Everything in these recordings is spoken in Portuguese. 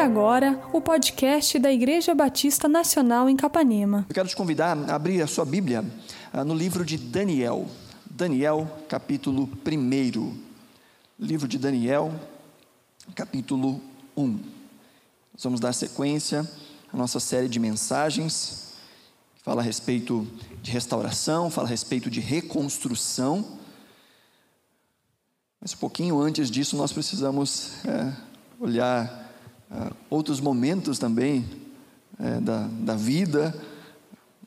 agora o podcast da Igreja Batista Nacional em Capanema. Eu quero te convidar a abrir a sua Bíblia ah, no livro de Daniel. Daniel, capítulo 1. Livro de Daniel, capítulo 1. Nós vamos dar sequência à nossa série de mensagens que fala a respeito de restauração, fala a respeito de reconstrução. Mas um pouquinho antes disso, nós precisamos é, olhar uh, outros momentos também é, da, da vida.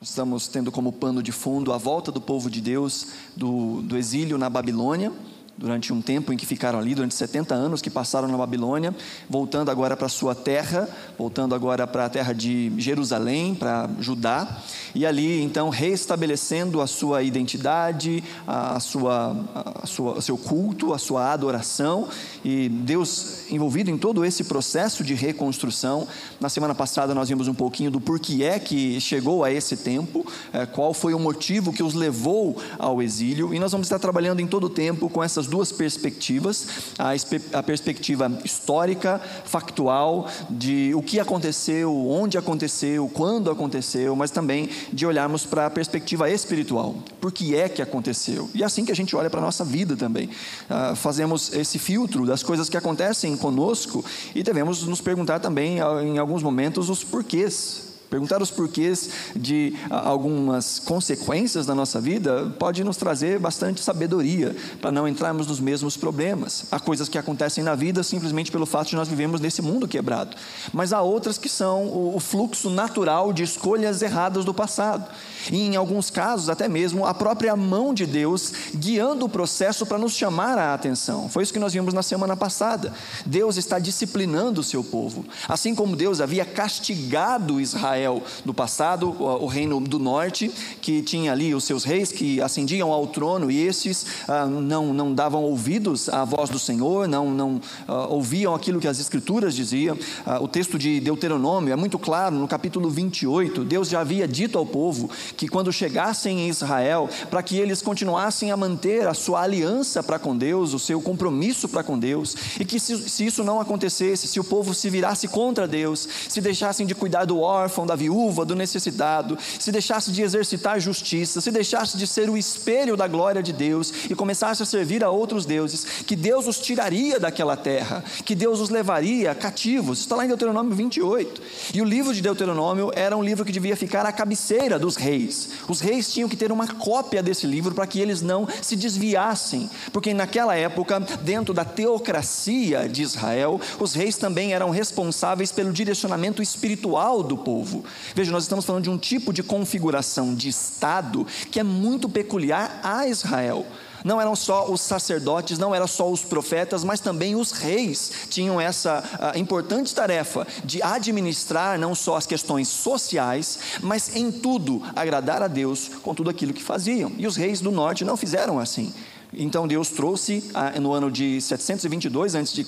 Estamos tendo como pano de fundo a volta do povo de Deus do, do exílio na Babilônia durante um tempo em que ficaram ali, durante 70 anos que passaram na Babilônia, voltando agora para sua terra, voltando agora para a terra de Jerusalém, para Judá, e ali então reestabelecendo a sua identidade, a sua, a sua, seu culto, a sua adoração, e Deus envolvido em todo esse processo de reconstrução. Na semana passada nós vimos um pouquinho do porquê é que chegou a esse tempo, é, qual foi o motivo que os levou ao exílio, e nós vamos estar trabalhando em todo o tempo com essas essas duas perspectivas: a, a perspectiva histórica, factual, de o que aconteceu, onde aconteceu, quando aconteceu, mas também de olharmos para a perspectiva espiritual. Por que é que aconteceu? E é assim que a gente olha para a nossa vida também. Uh, fazemos esse filtro das coisas que acontecem conosco e devemos nos perguntar também, em alguns momentos, os porquês Perguntar os porquês de algumas consequências da nossa vida pode nos trazer bastante sabedoria para não entrarmos nos mesmos problemas. Há coisas que acontecem na vida simplesmente pelo fato de nós vivemos nesse mundo quebrado, mas há outras que são o fluxo natural de escolhas erradas do passado. E em alguns casos, até mesmo a própria mão de Deus guiando o processo para nos chamar a atenção. Foi isso que nós vimos na semana passada. Deus está disciplinando o seu povo. Assim como Deus havia castigado Israel Israel do passado, o, reino do norte, que tinha ali os seus reis que ascendiam ao trono e esses ah, não, não davam ouvidos à voz do Senhor, não, não ah, ouviam aquilo que as Escrituras diziam. Ah, o texto de Deuteronômio é muito claro, no capítulo 28, Deus já havia dito ao povo que quando chegassem em Israel, para que eles continuassem a manter a sua aliança para com Deus, o seu compromisso para com Deus, e que se, se isso não acontecesse, se o povo se virasse contra Deus, se deixassem de cuidar do órfão, da da viúva, do necessitado, se deixasse de exercitar justiça, se deixasse de ser o espelho da glória de Deus e começasse a servir a outros deuses, que Deus os tiraria daquela terra, que Deus os levaria cativos. Está lá em Deuteronômio 28. E o livro de Deuteronômio era um livro que devia ficar à cabeceira dos reis. Os reis tinham que ter uma cópia desse livro para que eles não se desviassem, porque naquela época, dentro da teocracia de Israel, os reis também eram responsáveis pelo direcionamento espiritual do povo. Veja, nós estamos falando de um tipo de configuração de Estado que é muito peculiar a Israel. Não eram só os sacerdotes, não eram só os profetas, mas também os reis tinham essa uh, importante tarefa de administrar não só as questões sociais, mas em tudo agradar a Deus com tudo aquilo que faziam. E os reis do norte não fizeram assim. Então Deus trouxe ah, no ano de 722 a.C.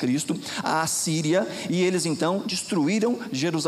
a Assíria e eles então destruíram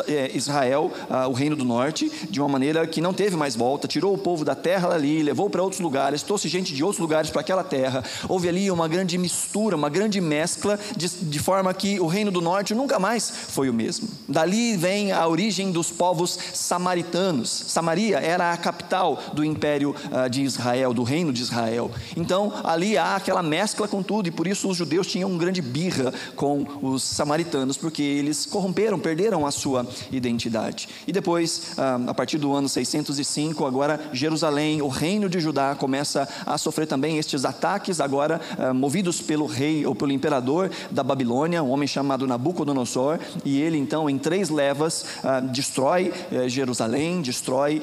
eh, Israel, ah, o reino do norte, de uma maneira que não teve mais volta, tirou o povo da terra ali, levou para outros lugares, trouxe gente de outros lugares para aquela terra. Houve ali uma grande mistura, uma grande mescla, de, de forma que o reino do norte nunca mais foi o mesmo. Dali vem a origem dos povos samaritanos. Samaria era a capital do império ah, de Israel, do reino de Israel. Então ali ali há aquela mescla com tudo, e por isso os judeus tinham um grande birra com os samaritanos, porque eles corromperam, perderam a sua identidade. E depois, ah, a partir do ano 605, agora Jerusalém, o reino de Judá, começa a sofrer também estes ataques, agora ah, movidos pelo rei ou pelo imperador da Babilônia, um homem chamado Nabucodonosor, e ele então, em três levas, ah, destrói eh, Jerusalém, destrói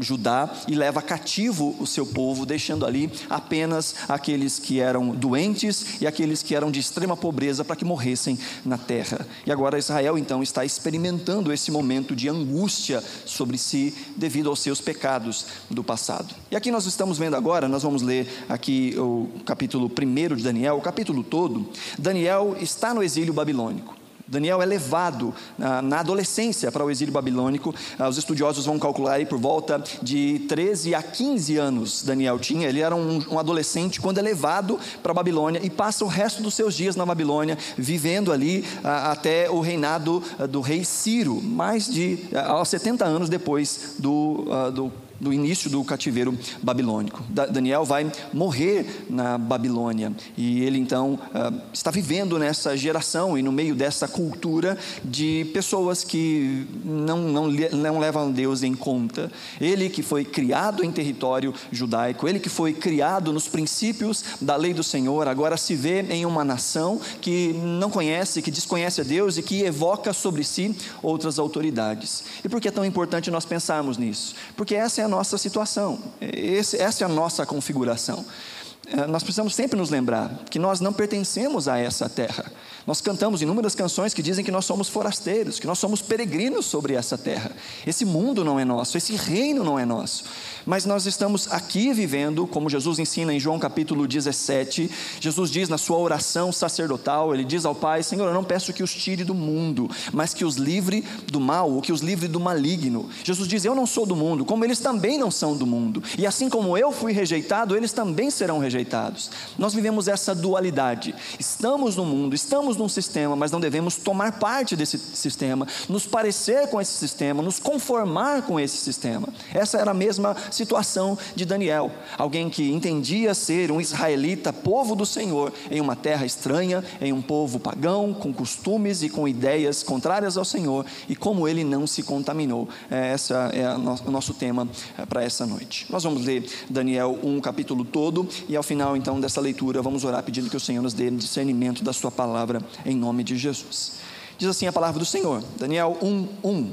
Judá e leva cativo o seu povo, deixando ali apenas aqueles aqueles que eram doentes e aqueles que eram de extrema pobreza para que morressem na terra. E agora Israel então está experimentando esse momento de angústia sobre si devido aos seus pecados do passado. E aqui nós estamos vendo agora, nós vamos ler aqui o capítulo 1 de Daniel, o capítulo todo. Daniel está no exílio babilônico. Daniel é levado na, adolescência para o exílio babilônico. Ah, os estudiosos vão calcular aí por volta de 13 a 15 anos Daniel tinha. Ele era um, adolescente quando é levado para a Babilônia e passa o resto dos seus dias na Babilônia, vivendo ali ah, até o reinado ah, do rei Ciro, mais de aos 70 anos depois do, do do início do cativeiro babilônico. Daniel vai morrer na Babilônia e ele então ah, está vivendo nessa geração e no meio dessa cultura de pessoas que não, não, não levam Deus em conta. Ele que foi criado em território judaico, ele que foi criado nos princípios da lei do Senhor, agora se vê em uma nação que não conhece, que desconhece a Deus e que evoca sobre si outras autoridades. E por que é tão importante nós pensarmos nisso? Porque essa é a nossa situação, esse, essa é a nossa configuração. É, nós precisamos sempre nos lembrar que nós não pertencemos a essa terra. Nós cantamos inúmeras canções que dizem que nós somos forasteiros, que nós somos peregrinos sobre essa terra. Esse mundo não é nosso, esse reino não é nosso. Mas nós estamos aqui vivendo, como Jesus ensina em João capítulo 17. Jesus diz na sua oração sacerdotal: Ele diz ao Pai: Senhor, eu não peço que os tire do mundo, mas que os livre do mal, ou que os livre do maligno. Jesus diz: Eu não sou do mundo, como eles também não são do mundo. E assim como eu fui rejeitado, eles também serão rejeitados. Nós vivemos essa dualidade. Estamos no mundo, estamos num sistema, mas não devemos tomar parte desse sistema, nos parecer com esse sistema, nos conformar com esse sistema. Essa era a mesma situação de Daniel, alguém que entendia ser um israelita, povo do Senhor, em uma terra estranha, em um povo pagão, com costumes e com ideias contrárias ao Senhor, e como ele não se contaminou. É, essa é o nosso tema é, para essa noite. Nós vamos ler Daniel 1 capítulo todo, e ao final então dessa leitura vamos orar pedindo que o Senhor nos dê discernimento da sua palavra em nome de Jesus. Diz assim a palavra do Senhor, Daniel 1, 1.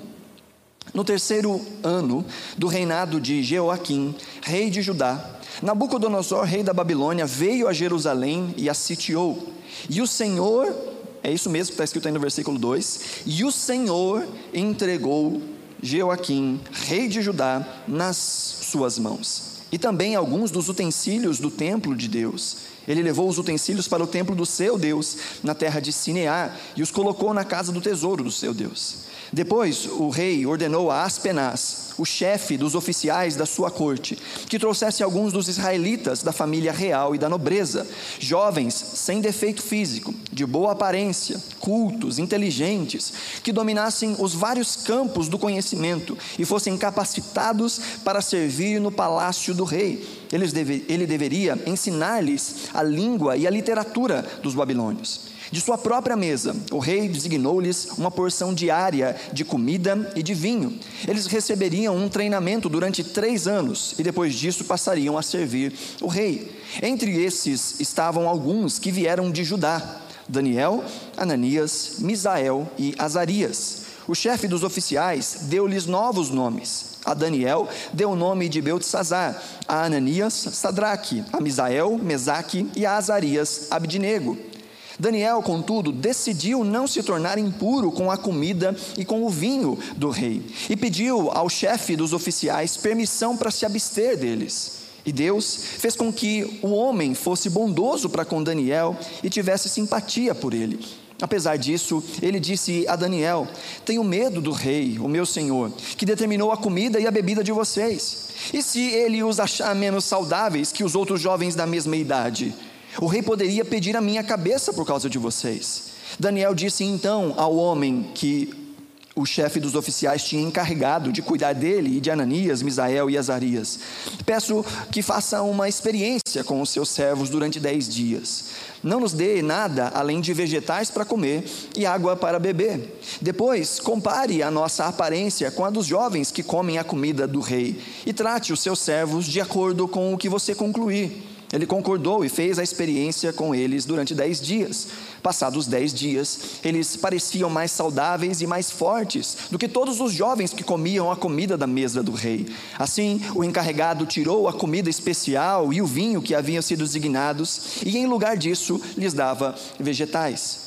No terceiro ano do reinado de Jeoaquim, rei de Judá, Nabucodonosor, rei da Babilônia, veio a Jerusalém e a sitiou. E o Senhor, é isso mesmo que está escrito aí no versículo 2: E o Senhor entregou Jeoaquim, rei de Judá, nas suas mãos. E também alguns dos utensílios do templo de Deus ele levou os utensílios para o templo do seu Deus, na terra de Sinear, e os colocou na casa do tesouro do seu Deus. Depois o rei ordenou a Aspenaz, o chefe dos oficiais da sua corte, que trouxesse alguns dos israelitas da família real e da nobreza, jovens sem defeito físico, de boa aparência, cultos, inteligentes, que dominassem os vários campos do conhecimento e fossem capacitados para servir no palácio do rei. ele deveria ensinar-lhes a língua e a literatura dos babilônios. De sua própria mesa, o rei designou-lhes uma porção diária de comida e de vinho. Eles receberiam um treinamento durante três anos e depois disso passariam a servir o rei. Entre esses estavam alguns que vieram de Judá: Daniel, Ananias, Misael e Azarias. O chefe dos oficiais deu-lhes novos nomes. A Daniel deu o nome de Beltesazar, a Ananias, Sadraque, a Misael, Mesaque e a Azarias, Abdinego. Daniel, contudo, decidiu não se tornar impuro com a comida e com o vinho do rei, e pediu ao chefe dos oficiais permissão para se abster deles. E Deus fez com que o homem fosse bondoso para com Daniel e tivesse simpatia por ele. Apesar disso, ele disse a Daniel: Tenho medo do rei, o meu senhor, que determinou a comida e a bebida de vocês. E se ele os achar menos saudáveis que os outros jovens da mesma idade? O rei poderia pedir a minha cabeça por causa de vocês. Daniel disse então ao homem que o chefe dos oficiais tinha encarregado de cuidar dele e de Ananias, Misael e Azarias. Peço que faça uma experiência com os seus servos durante dez dias. Não nos dê nada além de vegetais para comer e água para beber. Depois, compare a nossa aparência com a dos jovens que comem a comida do rei e trate os seus servos de acordo com o que você concluir. Ele concordou e fez a experiência com eles durante dez dias. Passados dez dias, eles pareciam mais saudáveis e mais fortes do que todos os jovens que comiam a comida da mesa do rei. Assim, o encarregado tirou a comida especial e o vinho que haviam sido designados, e em lugar disso lhes dava vegetais.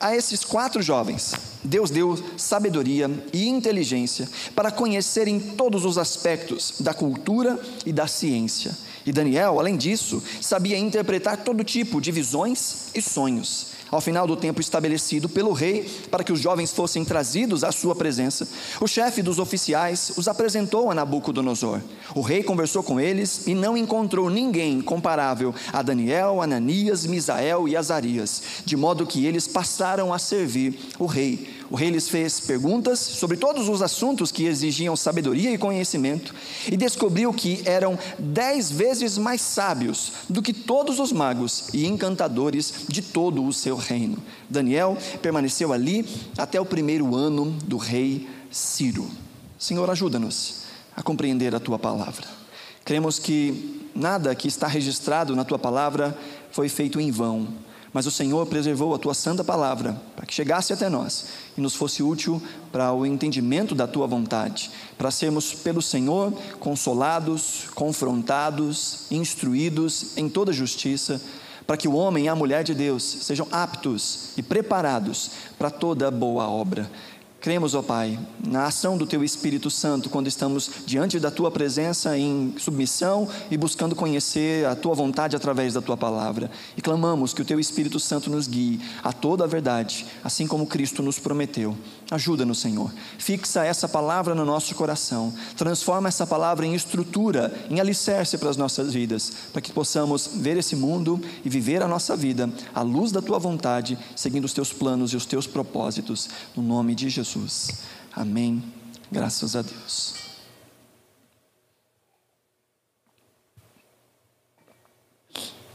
A esses quatro jovens, Deus deu sabedoria e inteligência para conhecerem todos os aspectos da cultura e da ciência E Daniel, além disso, sabia interpretar todo tipo de visões e sonhos. Ao final do tempo estabelecido pelo rei para que os jovens fossem trazidos à sua presença, o chefe dos oficiais os apresentou a Nabucodonosor. O rei conversou com eles e não encontrou ninguém comparável a Daniel, Ananias, Misael e Azarias, de modo que eles passaram a servir o rei o rei lhes fez perguntas sobre todos os assuntos que exigiam sabedoria e conhecimento e descobriu que eram dez vezes mais sábios do que todos os magos e encantadores de todo o seu reino. Daniel permaneceu ali até o primeiro ano do rei Ciro. Senhor, ajuda-nos a compreender a tua palavra. Cremos que nada que está registrado na tua palavra foi feito em vão mas o Senhor preservou a tua santa palavra para que chegasse até nós e nos fosse útil para o entendimento da tua vontade, para sermos pelo Senhor consolados, confrontados, instruídos em toda justiça, para que o homem e a mulher de Deus sejam aptos e preparados para toda boa obra. Cremos, ó Pai, na ação do Teu Espírito Santo quando estamos diante da Tua presença em submissão e buscando conhecer a Tua vontade através da Tua palavra. E clamamos que o Teu Espírito Santo nos guie a toda a verdade, assim como Cristo nos prometeu. Ajuda-nos, Senhor. Fixa essa palavra no nosso coração. Transforma essa palavra em estrutura, em alicerce para as nossas vidas, para que possamos ver esse mundo e viver a nossa vida à luz da Tua vontade, seguindo os Teus planos e os Teus propósitos. No nome de Jesus. Jesus. Amém. Graças a Deus.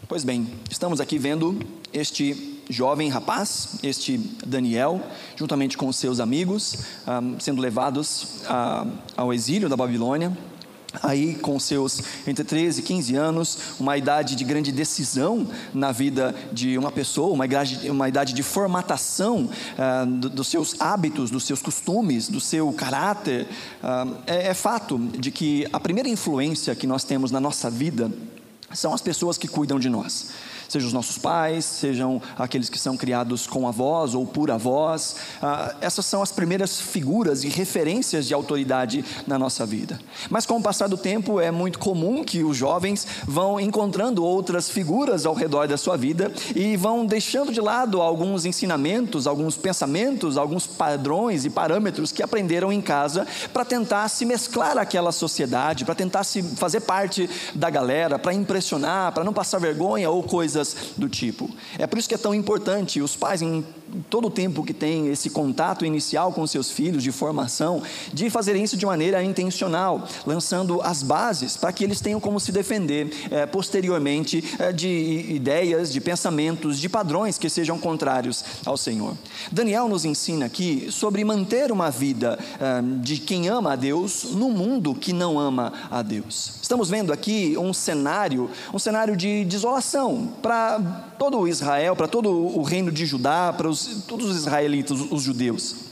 Pois bem, estamos aqui vendo este jovem rapaz, este Daniel, juntamente com seus amigos, um, sendo levados uh, ao exílio da Babilônia aí com seus entre 13 e 15 anos, uma idade de grande decisão na vida de uma pessoa, uma idade, uma idade de formatação ah, do, dos seus hábitos, dos seus costumes, do seu caráter. Ah, é, é fato de que a primeira influência que nós temos na nossa vida são as pessoas que cuidam de nós sejam os nossos pais, sejam aqueles que são criados com avós ou por avós. Ah, essas são as primeiras figuras e referências de autoridade na nossa vida. Mas com o passar do tempo, é muito comum que os jovens vão encontrando outras figuras ao redor da sua vida e vão deixando de lado alguns ensinamentos, alguns pensamentos, alguns padrões e parâmetros que aprenderam em casa para tentar se mesclar àquela sociedade, para tentar se fazer parte da galera, para impressionar, para não passar vergonha ou coisa coisas do tipo. É por isso que é tão importante os pais, em todo o tempo que têm esse contato inicial com seus filhos de formação, de fazer isso de maneira intencional, lançando as bases para que eles tenham como se defender é, posteriormente é, de ideias, de pensamentos, de padrões que sejam contrários ao Senhor. Daniel nos ensina aqui sobre manter uma vida é, de quem ama a Deus no mundo que não ama a Deus. Estamos vendo aqui um cenário, um cenário de desolação para todo Israel, para todo o reino de Judá, para os, todos os israelitas, os judeus.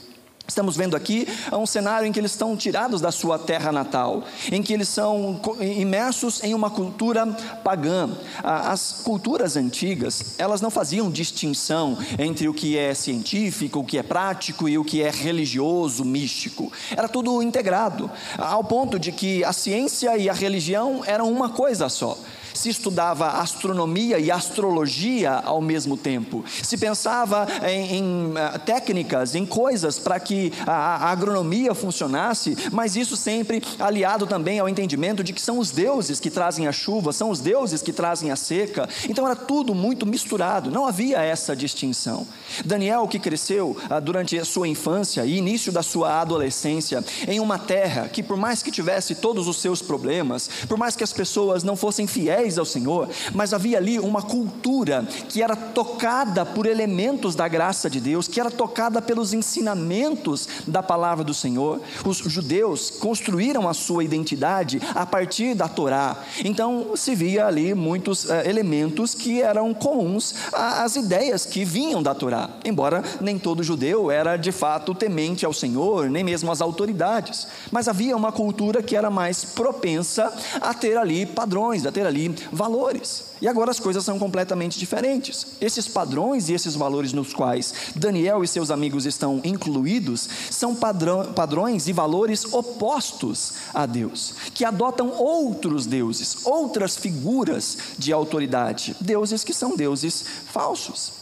Estamos vendo aqui um cenário em que eles estão tirados da sua terra natal, em que eles são imersos em uma cultura pagã. As culturas antigas, elas não faziam distinção entre o que é científico, o que é prático e o que é religioso, místico. Era tudo integrado, ao ponto de que a ciência e a religião eram uma coisa só se estudava astronomia e astrologia ao mesmo tempo, se pensava em, em uh, técnicas, em coisas para que a, a, agronomia funcionasse, mas isso sempre aliado também ao entendimento de que são os deuses que trazem a chuva, são os deuses que trazem a seca, então era tudo muito misturado, não havia essa distinção. Daniel, que cresceu uh, durante a sua infância e início da sua adolescência em uma terra que, por mais que tivesse todos os seus problemas, por mais que as pessoas não fossem fiéis, fiéis ao Senhor, mas havia ali uma cultura que era tocada por elementos da graça de Deus, que era tocada pelos ensinamentos da palavra do Senhor. Os judeus construíram a sua identidade a partir da Torá. Então se via ali muitos uh, elementos que eram comuns às ideias que vinham da Torá. Embora nem todo judeu era de fato temente ao Senhor, nem mesmo às autoridades, mas havia uma cultura que era mais propensa a ter ali padrões, a ter ali valores. E agora as coisas são completamente diferentes. Esses padrões e esses valores nos quais Daniel e seus amigos estão incluídos são padrão, padrões e valores opostos a Deus, que adotam outros deuses, outras figuras de autoridade, deuses que são deuses falsos.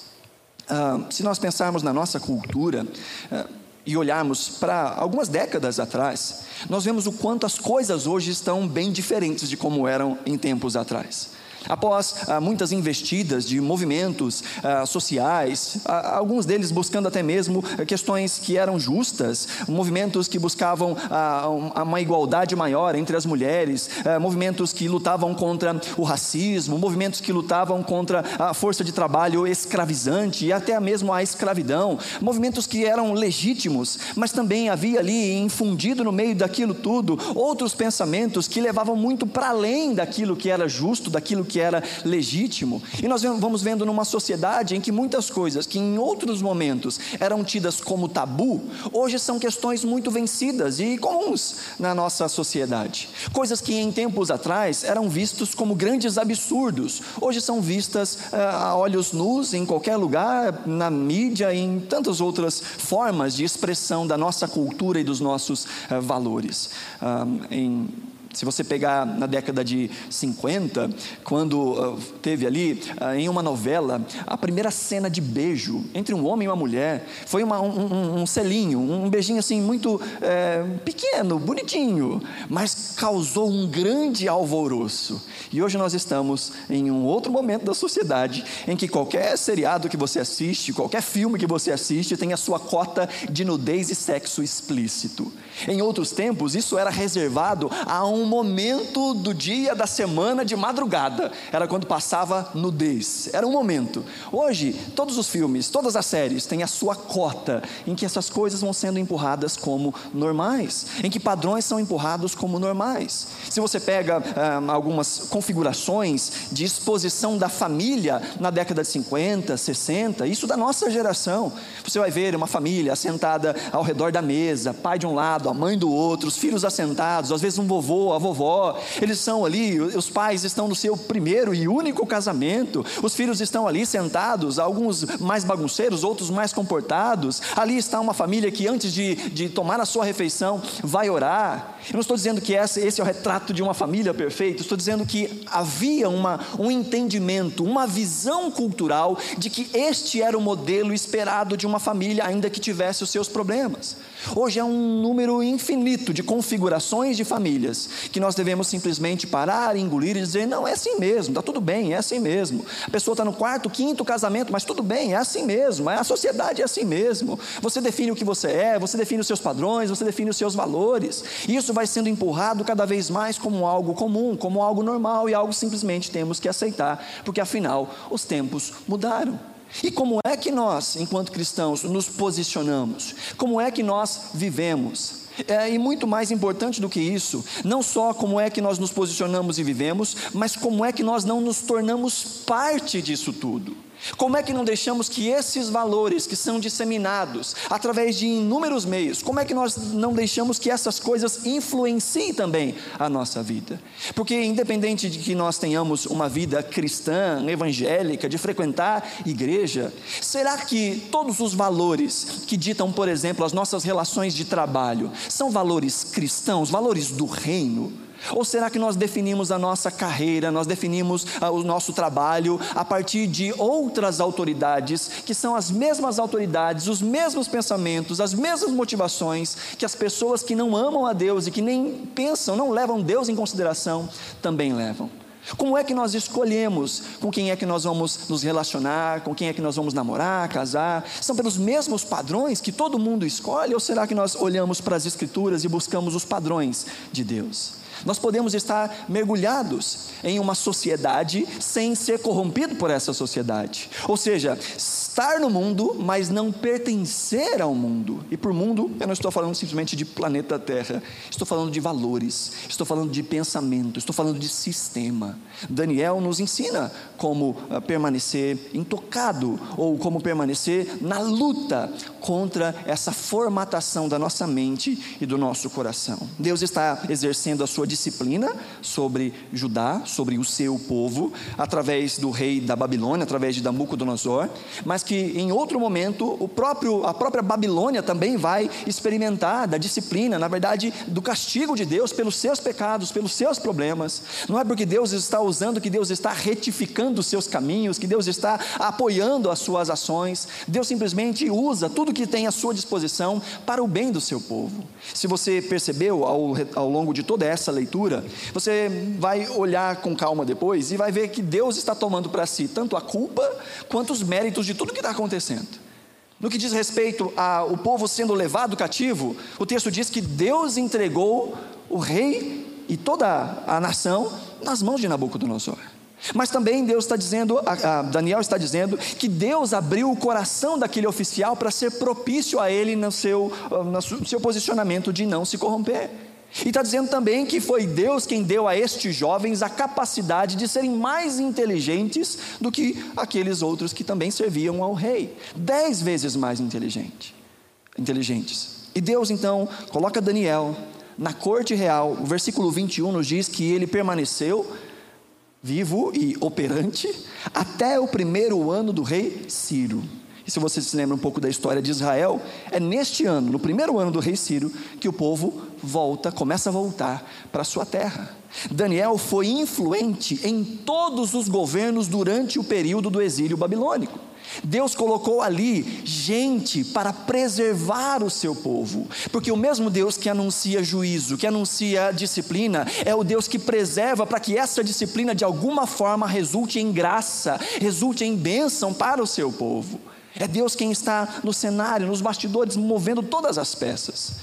Ah, se nós pensarmos na nossa cultura, ah, e olharmos para algumas décadas atrás, nós vemos o quanto as coisas hoje estão bem diferentes de como eram em tempos atrás. Após ah, muitas investidas de movimentos ah, sociais, ah, alguns deles buscando até mesmo questões que eram justas, movimentos que buscavam ah, uma igualdade maior entre as mulheres, ah, movimentos que lutavam contra o racismo, movimentos que lutavam contra a força de trabalho escravizante e até mesmo a escravidão, movimentos que eram legítimos, mas também havia ali infundido no meio daquilo tudo outros pensamentos que levavam muito para além daquilo que era justo, daquilo que era legítimo. E nós vamos vendo numa sociedade em que muitas coisas que em outros momentos eram tidas como tabu, hoje são questões muito vencidas e comuns na nossa sociedade. Coisas que em tempos atrás eram vistos como grandes absurdos, hoje são vistas uh, a olhos nus em qualquer lugar, na mídia e em tantas outras formas de expressão da nossa cultura e dos nossos uh, valores. Em se você pegar na década de 50, quando uh, teve ali uh, em uma novela a primeira cena de beijo entre um homem e uma mulher, foi uma, um, um, um, selinho, um beijinho assim muito é, pequeno, bonitinho, mas causou um grande alvoroço. E hoje nós estamos em um outro momento da sociedade em que qualquer seriado que você assiste, qualquer filme que você assiste, tem a sua cota de nudez e sexo explícito. Em outros tempos, isso era reservado a um momento do dia, da semana, de madrugada. Era quando passava nudez. Era um momento. Hoje, todos os filmes, todas as séries têm a sua cota em que essas coisas vão sendo empurradas como normais, em que padrões são empurrados como normais. Se você pega ah, algumas configurações de exposição da família na década de 50, 60, isso da nossa geração, você vai ver uma família assentada ao redor da mesa, pai de um lado, a mãe do outro, os filhos assentados, às vezes um vovô, a vovó, eles são ali, os pais estão no seu primeiro e único casamento, os filhos estão ali sentados, alguns mais bagunceiros, outros mais comportados, ali está uma família que antes de, de tomar a sua refeição vai orar. Eu não estou dizendo que esse, esse é o retrato de uma família perfeita, estou dizendo que havia uma, um entendimento, uma visão cultural de que este era o modelo esperado de uma família, ainda que tivesse os seus problemas. Hoje é um número infinito de configurações de famílias que nós devemos simplesmente parar, engolir e dizer: não, é assim mesmo, está tudo bem, é assim mesmo. A pessoa está no quarto, quinto casamento, mas tudo bem, é assim mesmo, a sociedade é assim mesmo. Você define o que você é, você define os seus padrões, você define os seus valores. Isso vai sendo empurrado cada vez mais como algo comum, como algo normal e algo simplesmente temos que aceitar, porque afinal os tempos mudaram. E como é que nós, enquanto cristãos, nos posicionamos? Como é que nós vivemos? É, e muito mais importante do que isso, não só como é que nós nos posicionamos e vivemos, mas como é que nós não nos tornamos parte disso tudo. Como é que não deixamos que esses valores que são disseminados através de inúmeros meios, como é que nós não deixamos que essas coisas influenciem também a nossa vida? Porque, independente de que nós tenhamos uma vida cristã, evangélica, de frequentar igreja, será que todos os valores que ditam, por exemplo, as nossas relações de trabalho, são valores cristãos, valores do reino? Ou será que nós definimos a nossa carreira, nós definimos ah, o nosso trabalho a partir de outras autoridades, que são as mesmas autoridades, os mesmos pensamentos, as mesmas motivações que as pessoas que não amam a Deus e que nem pensam, não levam Deus em consideração, também levam? Como é que nós escolhemos com quem é que nós vamos nos relacionar, com quem é que nós vamos namorar, casar? São pelos mesmos padrões que todo mundo escolhe ou será que nós olhamos para as Escrituras e buscamos os padrões de Deus? Nós podemos estar mergulhados em uma sociedade sem ser corrompido por essa sociedade. Ou seja, estar no mundo, mas não pertencer ao mundo. E por mundo, eu não estou falando simplesmente de planeta Terra, estou falando de valores, estou falando de pensamento, estou falando de sistema. Daniel nos ensina como uh, permanecer intocado ou como permanecer na luta contra essa formatação da nossa mente e do nosso coração. Deus está exercendo a sua disciplina sobre Judá, sobre o seu povo, através do rei da Babilônia, através de Nabucodonosor, mas que em outro momento o próprio, a própria Babilônia também vai experimentar da disciplina, na verdade, do castigo de Deus pelos seus pecados, pelos seus problemas. Não é porque Deus está usando, que Deus está retificando os seus caminhos, que Deus está apoiando as suas ações. Deus simplesmente usa tudo que tem à sua disposição para o bem do seu povo. Se você percebeu ao, ao longo de toda essa leitura, você vai olhar com calma depois e vai ver que Deus está tomando para si tanto a culpa quanto os méritos de tudo que está acontecendo. No que diz respeito ao povo sendo levado cativo, o texto diz que Deus entregou o rei e toda a nação nas mãos de Nabucodonosor. Mas também Deus está dizendo, a, a Daniel está dizendo, que Deus abriu o coração daquele oficial para ser propício a ele no seu, no seu posicionamento de não se corromper. E está dizendo também que foi Deus quem deu a estes jovens a capacidade de serem mais inteligentes do que aqueles outros que também serviam ao rei. Dez vezes mais inteligente, inteligentes. E Deus então coloca Daniel na corte real. O versículo 21 nos diz que ele permaneceu vivo e operante até o primeiro ano do rei Ciro. E se você se lembra um pouco da história de Israel, é neste ano, no primeiro ano do rei Ciro, que o povo volta, começa a voltar para a sua terra. Daniel foi influente em todos os governos durante o período do exílio babilônico. Deus colocou ali gente para preservar o seu povo, porque o mesmo Deus que anuncia juízo, que anuncia disciplina, é o Deus que preserva para que essa disciplina de alguma forma resulte em graça, resulte em bênção para o seu povo. É Deus quem está no cenário, nos bastidores, movendo todas as peças.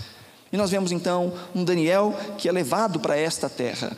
E nós vemos então um Daniel que é levado para esta terra.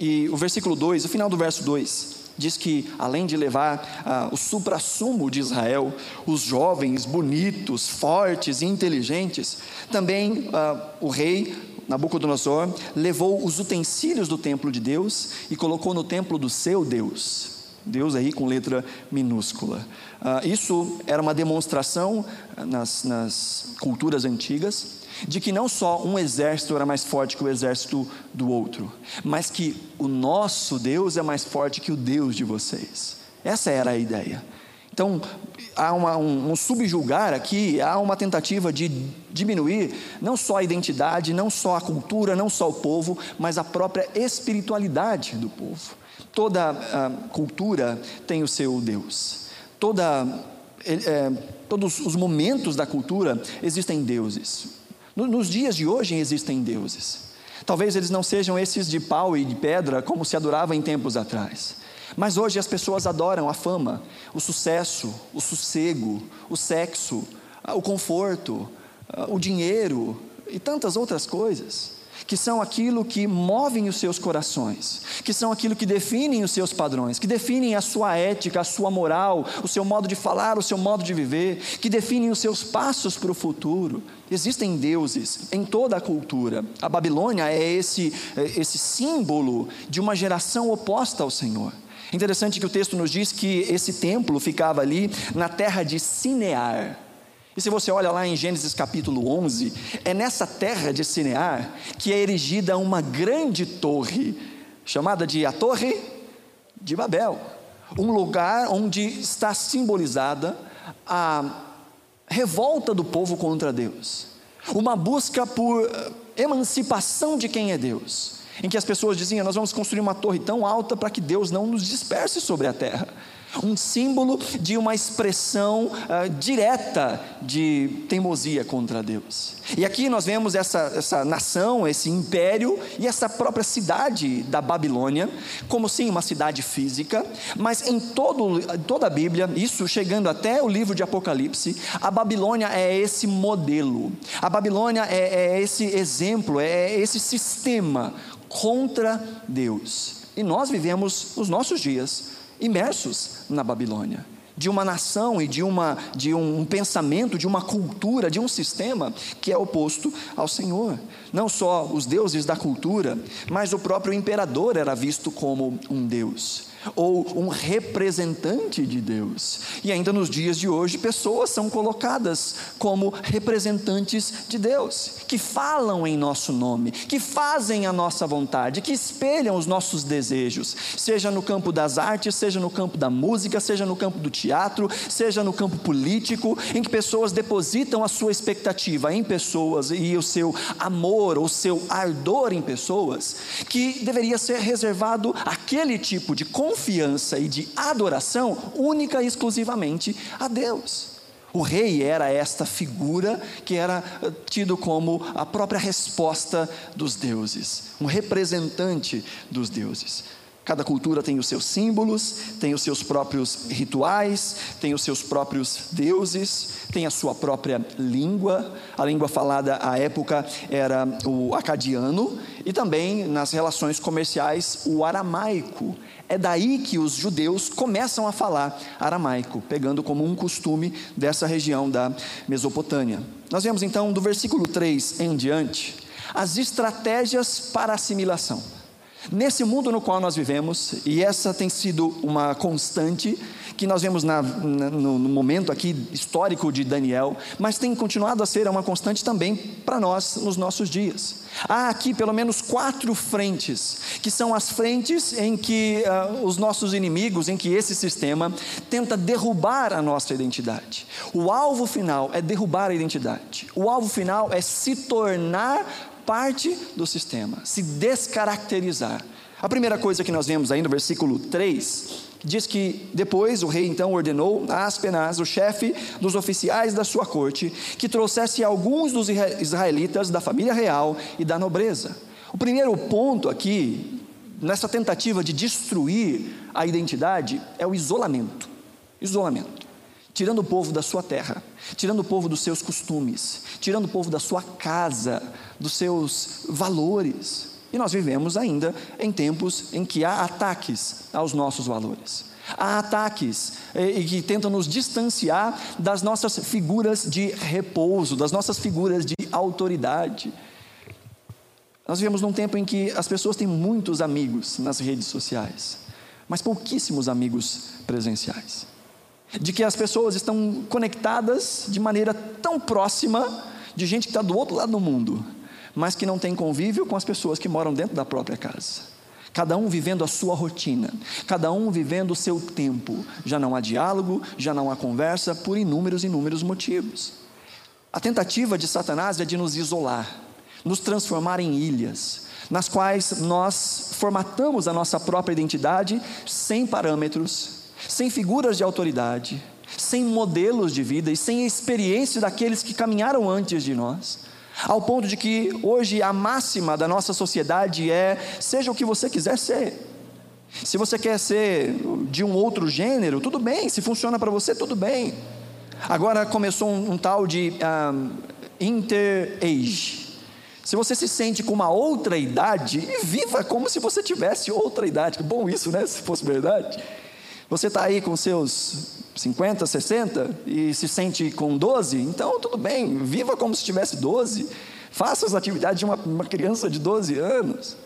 E o versículo 2, o final do verso 2, diz que além de levar ah, o suprassumo de Israel, os jovens, bonitos, fortes e inteligentes, também ah, o rei Nabucodonosor levou os utensílios do templo de Deus e colocou no templo do seu Deus. Deus aí com letra minúscula. Uh, isso era uma demonstração nas, nas culturas antigas de que não só um exército era mais forte que o exército do outro, mas que o nosso Deus é mais forte que o Deus de vocês. Essa era a ideia. Então, há uma, um, um subjugar aqui, há uma tentativa de diminuir não só a identidade, não só a cultura, não só o povo, mas a própria espiritualidade do povo. Toda cultura tem o seu Deus. Toda, é, todos os momentos da cultura existem deuses. Nos dias de hoje existem deuses. Talvez eles não sejam esses de pau e de pedra como se adorava em tempos atrás. Mas hoje as pessoas adoram a fama, o sucesso, o sossego, o sexo, o conforto, o dinheiro e tantas outras coisas que são aquilo que movem os seus corações, que são aquilo que definem os seus padrões, que definem a sua ética, a sua moral, o seu modo de falar, o seu modo de viver, que definem os seus passos para o futuro. Existem deuses em toda a cultura. A Babilônia é esse, é esse símbolo de uma geração oposta ao Senhor. Interessante que o texto nos diz que esse templo ficava ali na terra de Sinear. E se você olha lá em Gênesis capítulo 11, é nessa terra de Sinear que é erigida uma grande torre, chamada de a Torre de Babel. Um lugar onde está simbolizada a revolta do povo contra Deus, uma busca por eh, emancipação de quem é Deus, em que as pessoas diziam: Nós vamos construir uma torre tão alta para que Deus não nos disperse sobre a terra um símbolo de uma expressão uh, direta de teimosia contra Deus. E aqui nós vemos essa, essa nação, esse império e essa própria cidade da Babilônia, como sim uma cidade física, mas em todo, toda a Bíblia, isso chegando até o livro de Apocalipse, a Babilônia é esse modelo, a Babilônia é, é esse exemplo, é esse sistema contra Deus. E nós vivemos os nossos dias imersos na Babilônia. de uma nação e de, uma, de um pensamento, de uma cultura, de um sistema que é oposto ao Senhor. Não só os deuses da cultura, mas o próprio imperador era visto como um Deus ou um representante de Deus. E ainda nos dias de hoje, pessoas são colocadas como representantes de Deus, que falam em nosso nome, que fazem a nossa vontade, que espelham os nossos desejos, seja no campo das artes, seja no campo da música, seja no campo do teatro, seja no campo político, em que pessoas depositam a sua expectativa em pessoas e o seu amor, o seu ardor em pessoas, que deveria ser reservado aquele tipo de confiança e de adoração única e exclusivamente a Deus. O rei era esta figura que era eh, tido como a própria resposta dos deuses, um representante dos deuses. Cada cultura tem os seus símbolos, tem os seus próprios rituais, tem os seus próprios deuses, tem a sua própria língua. A língua falada à época era o acadiano e também nas relações comerciais o aramaico. É daí que os judeus começam a falar aramaico, pegando como um costume dessa região da Mesopotâmia. Nós vemos então do versículo 3 em diante as estratégias para assimilação. Nesse mundo no qual nós vivemos, e essa tem sido uma constante, que nós vemos na, na, no, momento aqui histórico de Daniel, mas tem continuado a ser uma constante também para nós nos nossos dias. Há aqui pelo menos quatro frentes, que são as frentes em que uh, os nossos inimigos, em que esse sistema tenta derrubar a nossa identidade. O alvo final é derrubar a identidade, o alvo final é se tornar parte do sistema, se descaracterizar. A primeira coisa que nós vemos aí no versículo 3 diz que depois o rei então ordenou a Aspenaz, o chefe dos oficiais da sua corte, que trouxesse alguns dos israelitas da família real e da nobreza. O primeiro ponto aqui, nessa tentativa de destruir a identidade, é o isolamento. Isolamento. Tirando o povo da sua terra, tirando o povo dos seus costumes, tirando o povo da sua casa, dos seus valores. E nós vivemos ainda em tempos em que há ataques aos nossos valores. Há ataques e, que tentam nos distanciar das nossas figuras de repouso, das nossas figuras de autoridade. Nós vivemos num tempo em que as pessoas têm muitos amigos nas redes sociais, mas pouquíssimos amigos presenciais. De que as pessoas estão conectadas de maneira tão próxima de gente que está do outro lado do mundo, mas que não tem convívio com as pessoas que moram dentro da própria casa. Cada um vivendo a sua rotina, cada um vivendo o seu tempo. Já não há diálogo, já não há conversa, por inúmeros, inúmeros motivos. A tentativa de Satanás é de nos isolar, nos transformar em ilhas, nas quais nós formatamos a nossa própria identidade sem parâmetros, sem figuras de autoridade, sem modelos de vida e sem experiência daqueles que caminharam antes de nós. Ao ponto de que hoje a máxima da nossa sociedade é: seja o que você quiser ser. Se você quer ser de um outro gênero, tudo bem. Se funciona para você, tudo bem. Agora começou um, um tal de um, interage. Se você se sente com uma outra idade, viva como se você tivesse outra idade. Que bom isso, né? Se fosse verdade. Você está aí com seus 50, 60 e se sente com 12, então tudo bem, viva como se tivesse 12. Faça as atividades de uma, uma criança de 12 anos,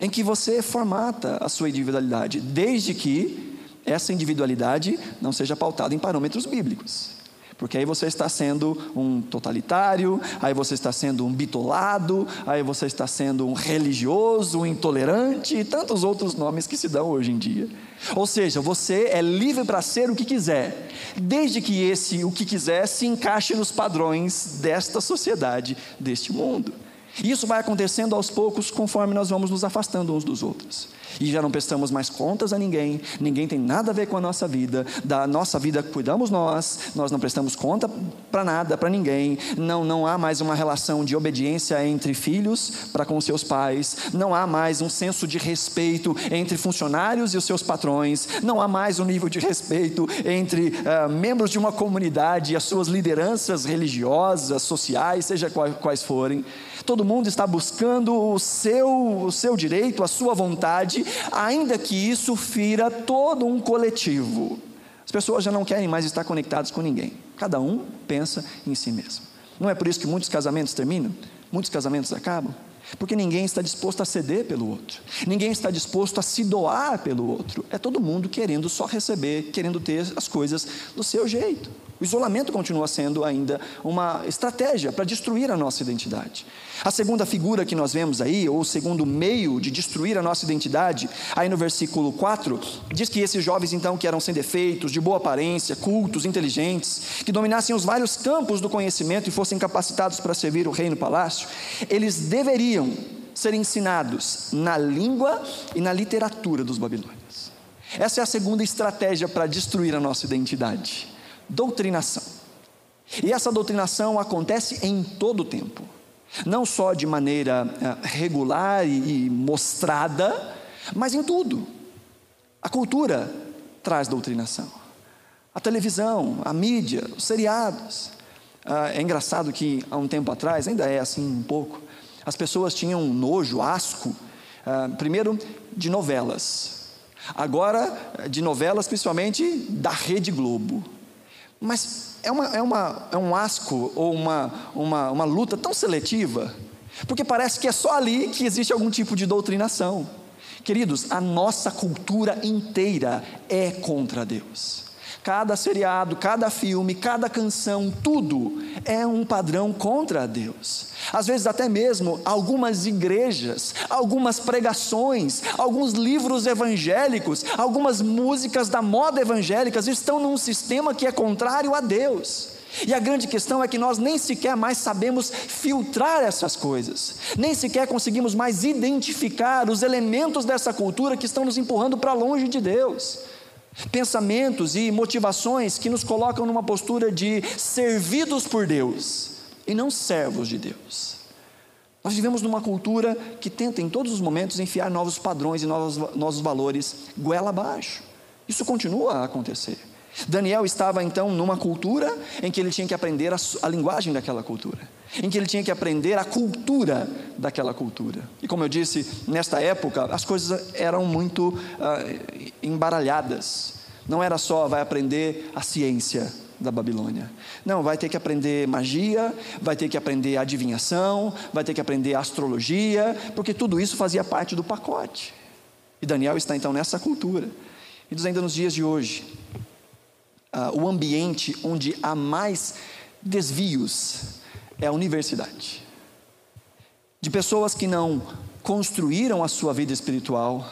em que você formata a sua individualidade, desde que essa individualidade não seja pautada em parâmetros bíblicos. Porque aí você está sendo um totalitário, aí você está sendo um bitolado, aí você está sendo um religioso, um intolerante e tantos outros nomes que se dão hoje em dia. Ou seja, você é livre para ser o que quiser, desde que esse o que quiser se encaixe nos padrões desta sociedade, deste mundo. Isso vai acontecendo aos poucos conforme nós vamos nos afastando uns dos outros. E já não prestamos mais contas a ninguém, ninguém tem nada a ver com a nossa vida, da nossa vida cuidamos nós, nós não prestamos conta para nada, para ninguém, não, não há mais uma relação de obediência entre filhos para com seus pais, não há mais um senso de respeito entre funcionários e os seus patrões, não há mais um nível de respeito entre uh, membros de uma comunidade e as suas lideranças religiosas, sociais, seja quais, quais forem. Todo mundo está buscando o seu, o seu direito, a sua vontade, ainda que isso fira todo um coletivo. As pessoas já não querem mais estar conectadas com ninguém. Cada um pensa em si mesmo. Não é por isso que muitos casamentos terminam? Muitos casamentos acabam? Porque ninguém está disposto a ceder pelo outro, ninguém está disposto a se doar pelo outro. É todo mundo querendo só receber, querendo ter as coisas do seu jeito. O isolamento continua sendo ainda uma estratégia para destruir a nossa identidade. A segunda figura que nós vemos aí, ou o segundo meio de destruir a nossa identidade, aí no versículo 4, diz que esses jovens então que eram sem defeitos, de boa aparência, cultos, inteligentes, que dominassem os vários campos do conhecimento e fossem capacitados para servir o rei no palácio, eles deveriam ser ensinados na língua e na literatura dos babilônios. Essa é a segunda estratégia para destruir a nossa identidade doutrinação. E essa doutrinação acontece em todo o tempo, não só de maneira é, regular e mostrada, mas em tudo. A cultura traz doutrinação. A televisão, a mídia, os seriados. Ah, é engraçado que há um tempo atrás, ainda é assim um pouco, as pessoas tinham nojo, asco, ah, primeiro de novelas, agora de novelas principalmente da Rede Globo. Mas é, uma, é, uma, é um asco ou uma, uma, uma luta tão seletiva, porque parece que é só ali que existe algum tipo de doutrinação. Queridos, a nossa cultura inteira é contra Deus. Cada seriado, cada filme, cada canção, tudo é um padrão contra Deus. Às vezes, até mesmo algumas igrejas, algumas pregações, alguns livros evangélicos, algumas músicas da moda evangélicas estão num sistema que é contrário a Deus. E a grande questão é que nós nem sequer mais sabemos filtrar essas coisas, nem sequer conseguimos mais identificar os elementos dessa cultura que estão nos empurrando para longe de Deus pensamentos e motivações que nos colocam numa postura de servidos por Deus e não servos de Deus. Nós vivemos numa cultura que tenta em todos os momentos enfiar novos padrões e novos, novos valores goela abaixo. Isso continua a acontecer. Daniel estava então numa cultura em que ele tinha que aprender a, a, linguagem daquela cultura, em que ele tinha que aprender a cultura daquela cultura. E como eu disse, nesta época as coisas eram muito uh, embaralhadas. Não era só vai aprender a ciência da Babilônia. Não, vai ter que aprender magia, vai ter que aprender adivinhação, vai ter que aprender astrologia, porque tudo isso fazia parte do pacote. E Daniel está então nessa cultura. E ainda nos dias de hoje, uh, o ambiente onde há mais desvios é a universidade. De pessoas que não construíram a sua vida espiritual,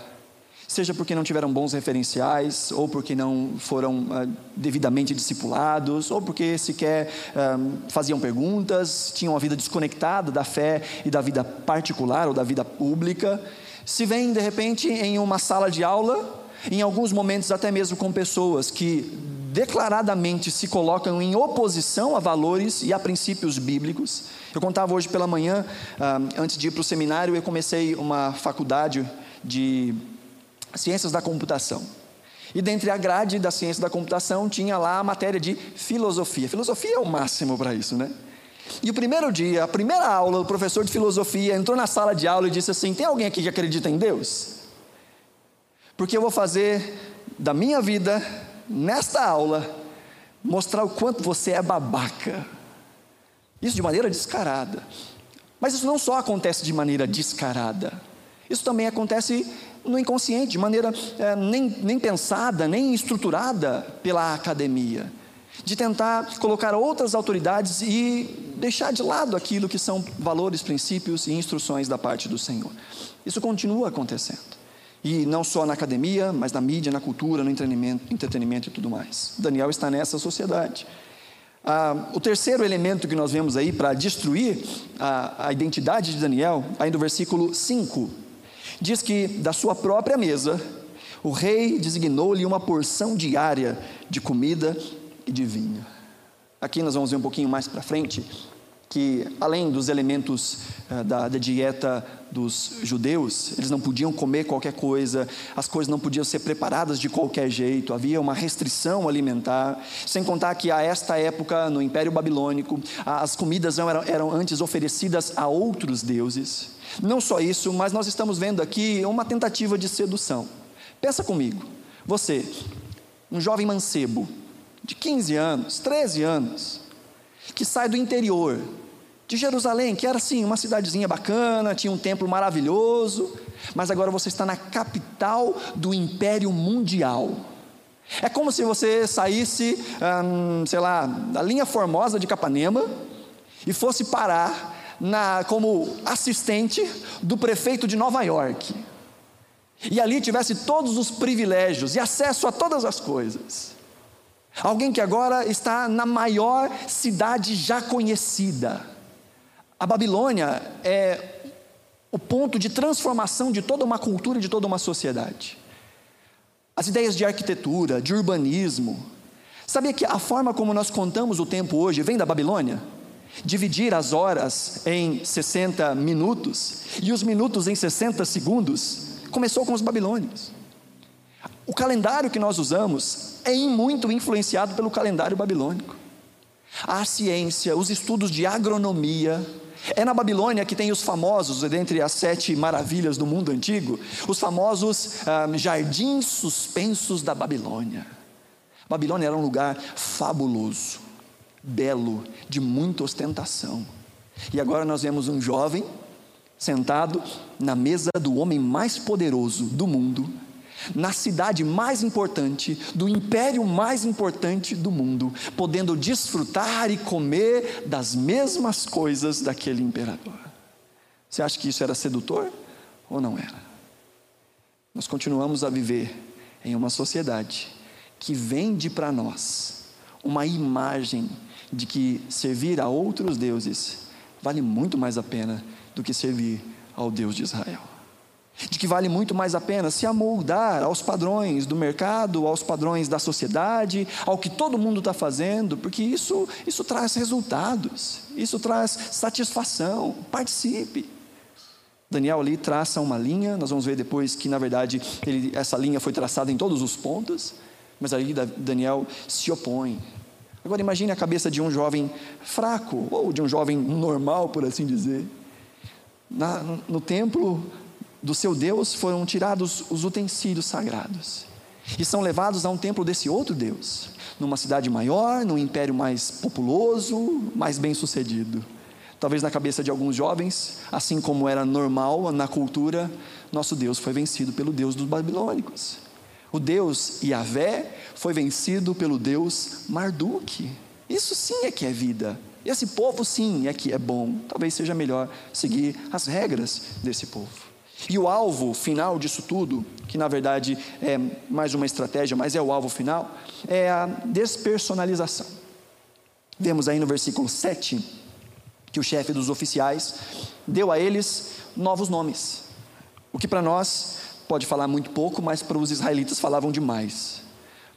seja porque não tiveram bons referenciais, ou porque não foram uh, devidamente discipulados, ou porque sequer uh, faziam perguntas, tinham uma vida desconectada da fé e da vida particular ou da vida pública, se vêm de repente em uma sala de aula, em alguns momentos até mesmo com pessoas que declaradamente se colocam em oposição a valores e a princípios bíblicos. Eu contava hoje pela manhã, ah, antes de ir para o seminário, eu comecei uma faculdade de ciências da computação. E dentre a grade da ciência da computação tinha lá a matéria de filosofia. Filosofia é o máximo para isso, né? E o primeiro dia, a primeira aula, o professor de filosofia entrou na sala de aula e disse assim: Tem alguém aqui que acredita em Deus? Porque eu vou fazer da minha vida nesta aula, mostrar o quanto você é babaca. Isso de maneira descarada. Mas isso não só acontece de maneira descarada, isso também acontece no inconsciente, de maneira é, nem, nem pensada, nem estruturada pela academia. De tentar colocar outras autoridades e deixar de lado aquilo que são valores, princípios e instruções da parte do Senhor. Isso continua acontecendo. E não só na academia, mas na mídia, na cultura, no entretenimento, entretenimento e tudo mais. Daniel está nessa sociedade. Ah, o terceiro elemento que nós vemos aí para destruir a, a identidade de Daniel, aí no versículo 5, diz que da sua própria mesa, o rei designou-lhe uma porção diária de comida e de vinho. Aqui nós vamos ver um pouquinho mais para frente que, além dos elementos uh, da, da, dieta dos judeus, eles não podiam comer qualquer coisa, as coisas não podiam ser preparadas de qualquer jeito, havia uma restrição alimentar. Sem contar que, a esta época, no Império Babilônico, as comidas eram, eram antes oferecidas a outros deuses. Não só isso, mas nós estamos vendo aqui uma tentativa de sedução. Pensa comigo, você um jovem mancebo, de 15 anos, 13 anos, que sai do interior de Jerusalém, que era assim, uma cidadezinha bacana, tinha um templo maravilhoso, mas agora você está na capital do império mundial. É como se você saísse, hum, sei lá, da linha formosa de Capanema e fosse parar na, como assistente do prefeito de Nova York. E ali tivesse todos os privilégios e acesso a todas as coisas. Alguém que agora está na maior cidade já conhecida. A Babilônia é o ponto de transformação de toda uma cultura e de toda uma sociedade. As ideias de arquitetura, de urbanismo. Sabia que a forma como nós contamos o tempo hoje vem da Babilônia? Dividir as horas em 60 minutos e os minutos em 60 segundos começou com os babilônios. O calendário que nós usamos é muito influenciado pelo calendário babilônico. A ciência, os estudos de agronomia, é na Babilônia que tem os famosos, dentre as sete maravilhas do mundo antigo, os famosos ah, jardins suspensos da Babilônia. Babilônia era um lugar fabuloso, belo, de muita ostentação. E agora nós vemos um jovem sentado na mesa do homem mais poderoso do mundo, na cidade mais importante, do império mais importante do mundo, podendo desfrutar e comer das mesmas coisas daquele imperador. Você acha que isso era sedutor ou não era? Nós continuamos a viver em uma sociedade que vende para nós uma imagem de que servir a outros deuses vale muito mais a pena do que servir ao Deus de Israel de que vale muito mais a pena se amoldar aos padrões do mercado, aos padrões da sociedade, ao que todo mundo está fazendo, porque isso, isso traz resultados, isso traz satisfação. Participe. Daniel ali traça uma linha, nós vamos ver depois que, na verdade, ele, essa linha foi traçada em todos os pontos, mas ali Daniel se opõe. Agora imagine a cabeça de um jovem fraco, ou de um jovem normal, por assim dizer. Na, no templo, do seu Deus foram tirados os utensílios sagrados e são levados a um templo desse outro Deus, numa cidade maior, num império mais populoso, mais bem sucedido. Talvez na cabeça de alguns jovens, assim como era normal na cultura, nosso Deus foi vencido pelo Deus dos babilônicos. O Deus Yahvé foi vencido pelo Deus Marduk. Isso sim é que é vida. Esse povo sim é que é bom. Talvez seja melhor seguir as regras desse povo. E o alvo final disso tudo, que na verdade é mais uma estratégia, mas é o alvo final, é a despersonalização. Vemos aí no versículo 7 que o chefe dos oficiais deu a eles novos nomes. O que para nós pode falar muito pouco, mas para os israelitas falavam demais.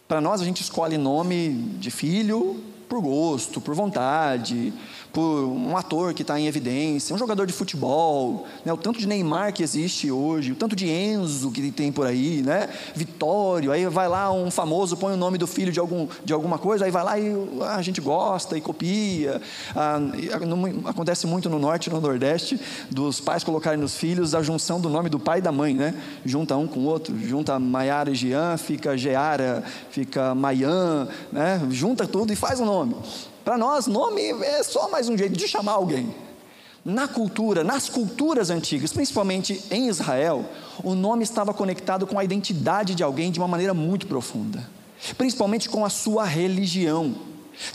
Para nós a gente escolhe nome de filho por gosto, por vontade, por um ator que está em evidência, um jogador de futebol, né? o tanto de Neymar que existe hoje, o tanto de Enzo que tem por aí, né? Vitório, aí vai lá um famoso, põe o nome do filho de, algum, de alguma coisa, aí vai lá e ah, a gente gosta e copia. Ah, acontece muito no norte e no nordeste, dos pais colocarem nos filhos a junção do nome do pai e da mãe, né? Junta um com o outro, junta Maiara e Jean, fica Geara, fica Maian, né? Junta tudo e faz um nome. Para nós, nome é só mais um jeito de chamar alguém. Na cultura, nas culturas antigas, principalmente em Israel, o nome estava conectado com a identidade de alguém de uma maneira muito profunda, principalmente com a sua religião.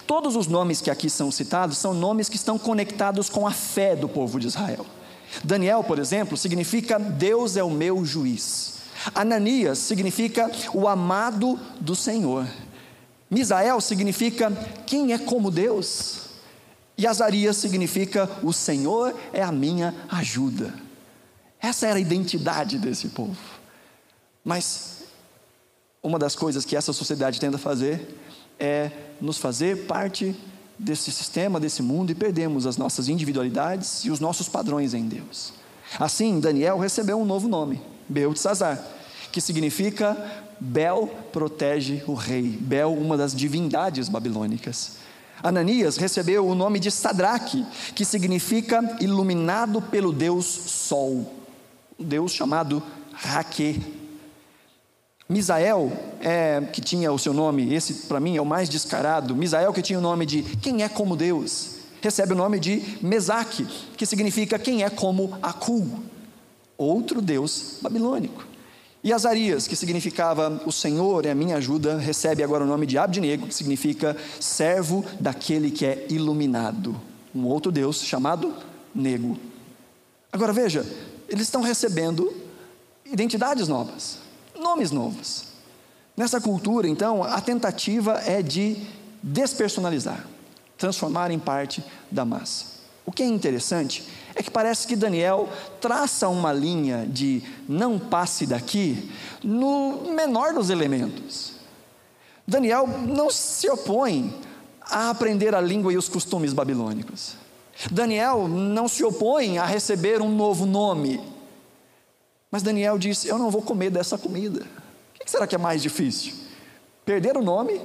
Todos os nomes que aqui são citados são nomes que estão conectados com a fé do povo de Israel. Daniel, por exemplo, significa Deus é o meu juiz. Ananias significa o amado do Senhor. Misael significa quem é como Deus. E Azarias significa o Senhor é a minha ajuda. Essa era a identidade desse povo. Mas uma das coisas que essa sociedade tenta fazer é nos fazer parte desse sistema, desse mundo e perdemos as nossas individualidades e os nossos padrões em Deus. Assim, Daniel recebeu um novo nome, Beltesazar, que significa Bel protege o rei. Bel, uma das divindades babilônicas. Ananias recebeu o nome de Sadraque, que significa iluminado pelo Deus Sol, o Deus chamado Raque. Misael, é, que tinha o seu nome, esse para mim é o mais descarado, Misael que tinha o nome de quem é como Deus, recebe o nome de Mesaque, que significa quem é como Acu, outro Deus babilônico. E Azarias, que significava o Senhor é a minha ajuda, recebe agora o nome de Abdinego, que significa servo daquele que é iluminado, um outro Deus chamado Nego. Agora veja, eles estão recebendo identidades novas nomes novos. Nessa cultura, então, a tentativa é de despersonalizar, transformar em parte da massa. O que é interessante é que parece que Daniel traça uma linha de não passe daqui no menor dos elementos. Daniel não se opõe a aprender a língua e os costumes babilônicos. Daniel não se opõe a receber um novo nome mas Daniel disse: Eu não vou comer dessa comida. O que será que é mais difícil? Perder o nome,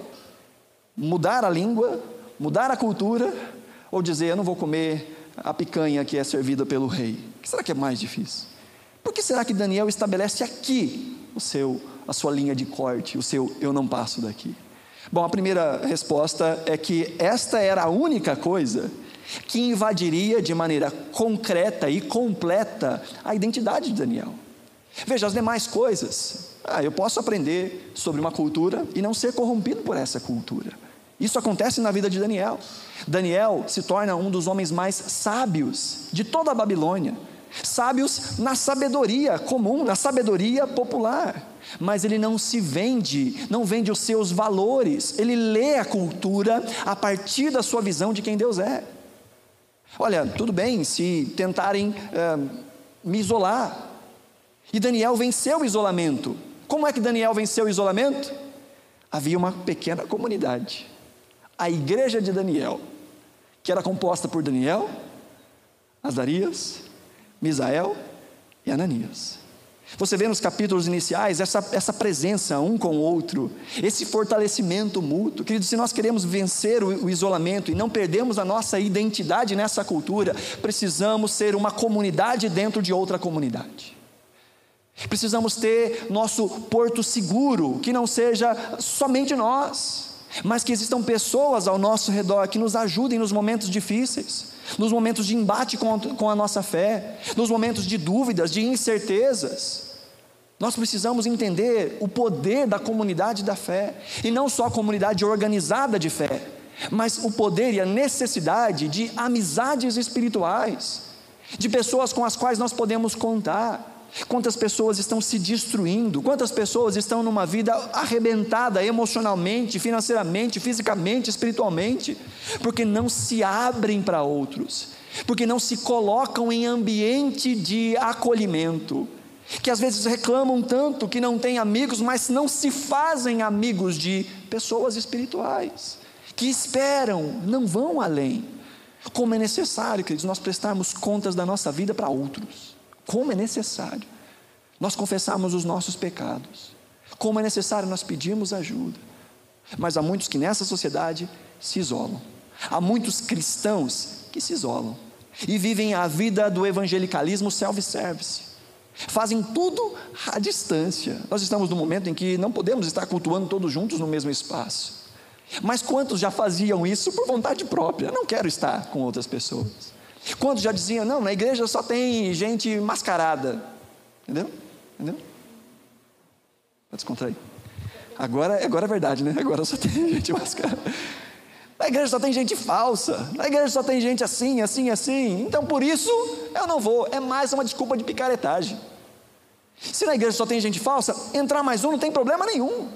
mudar a língua, mudar a cultura, ou dizer: Eu não vou comer a picanha que é servida pelo rei? O que será que é mais difícil? Por que será que Daniel estabelece aqui o seu, a sua linha de corte, o seu eu não passo daqui? Bom, a primeira resposta é que esta era a única coisa que invadiria de maneira concreta e completa a identidade de Daniel. Veja, as demais coisas. Ah, eu posso aprender sobre uma cultura e não ser corrompido por essa cultura. Isso acontece na vida de Daniel. Daniel se torna um dos homens mais sábios de toda a Babilônia. Sábios na sabedoria comum, na sabedoria popular. Mas ele não se vende, não vende os seus valores. Ele lê a cultura a partir da sua visão de quem Deus é. Olha, tudo bem se tentarem eh, me isolar, e Daniel venceu o isolamento. Como é que Daniel venceu o isolamento? Havia uma pequena comunidade, a igreja de Daniel, que era composta por Daniel, Azarias, Misael e Ananias. Você vê nos capítulos iniciais essa, essa presença um com o outro, esse fortalecimento mútuo. Queridos, se nós queremos vencer o, o isolamento e não perdemos a nossa identidade nessa cultura, precisamos ser uma comunidade dentro de outra comunidade. Precisamos ter nosso porto seguro, que não seja somente nós, mas que existam pessoas ao nosso redor que nos ajudem nos momentos difíceis, nos momentos de embate com a, nossa fé, nos momentos de dúvidas, de incertezas. Nós precisamos entender o poder da comunidade da fé, e não só a comunidade organizada de fé, mas o poder e a necessidade de amizades espirituais, de pessoas com as quais nós podemos contar Quantas pessoas estão se destruindo? Quantas pessoas estão numa vida arrebentada emocionalmente, financeiramente, fisicamente, espiritualmente? Porque não se abrem para outros, porque não se colocam em ambiente de acolhimento, que às vezes reclamam tanto que não têm amigos, mas não se fazem amigos de pessoas espirituais, que esperam, não vão além. Como é necessário, queridos, nós prestarmos contas da nossa vida para outros como é necessário nós confessarmos os nossos pecados, como é necessário nós pedirmos ajuda. Mas há muitos que nessa sociedade se isolam, há muitos cristãos que se isolam e vivem a vida do evangelicalismo self-service. Fazem tudo à distância. Nós estamos num momento em que não podemos estar cultuando todos juntos no mesmo espaço. Mas quantos já faziam isso por vontade própria? Não quero estar com outras pessoas. Quando já diziam, não, na igreja só tem gente mascarada. Entendeu? Entendeu? Para descontrair. Agora, agora é verdade, né? Agora só tem gente mascarada. Na igreja só tem gente falsa. Na igreja só tem gente assim, assim, assim. Então por isso eu não vou. É mais uma desculpa de picaretagem. Se na igreja só tem gente falsa, entrar mais um não tem problema nenhum.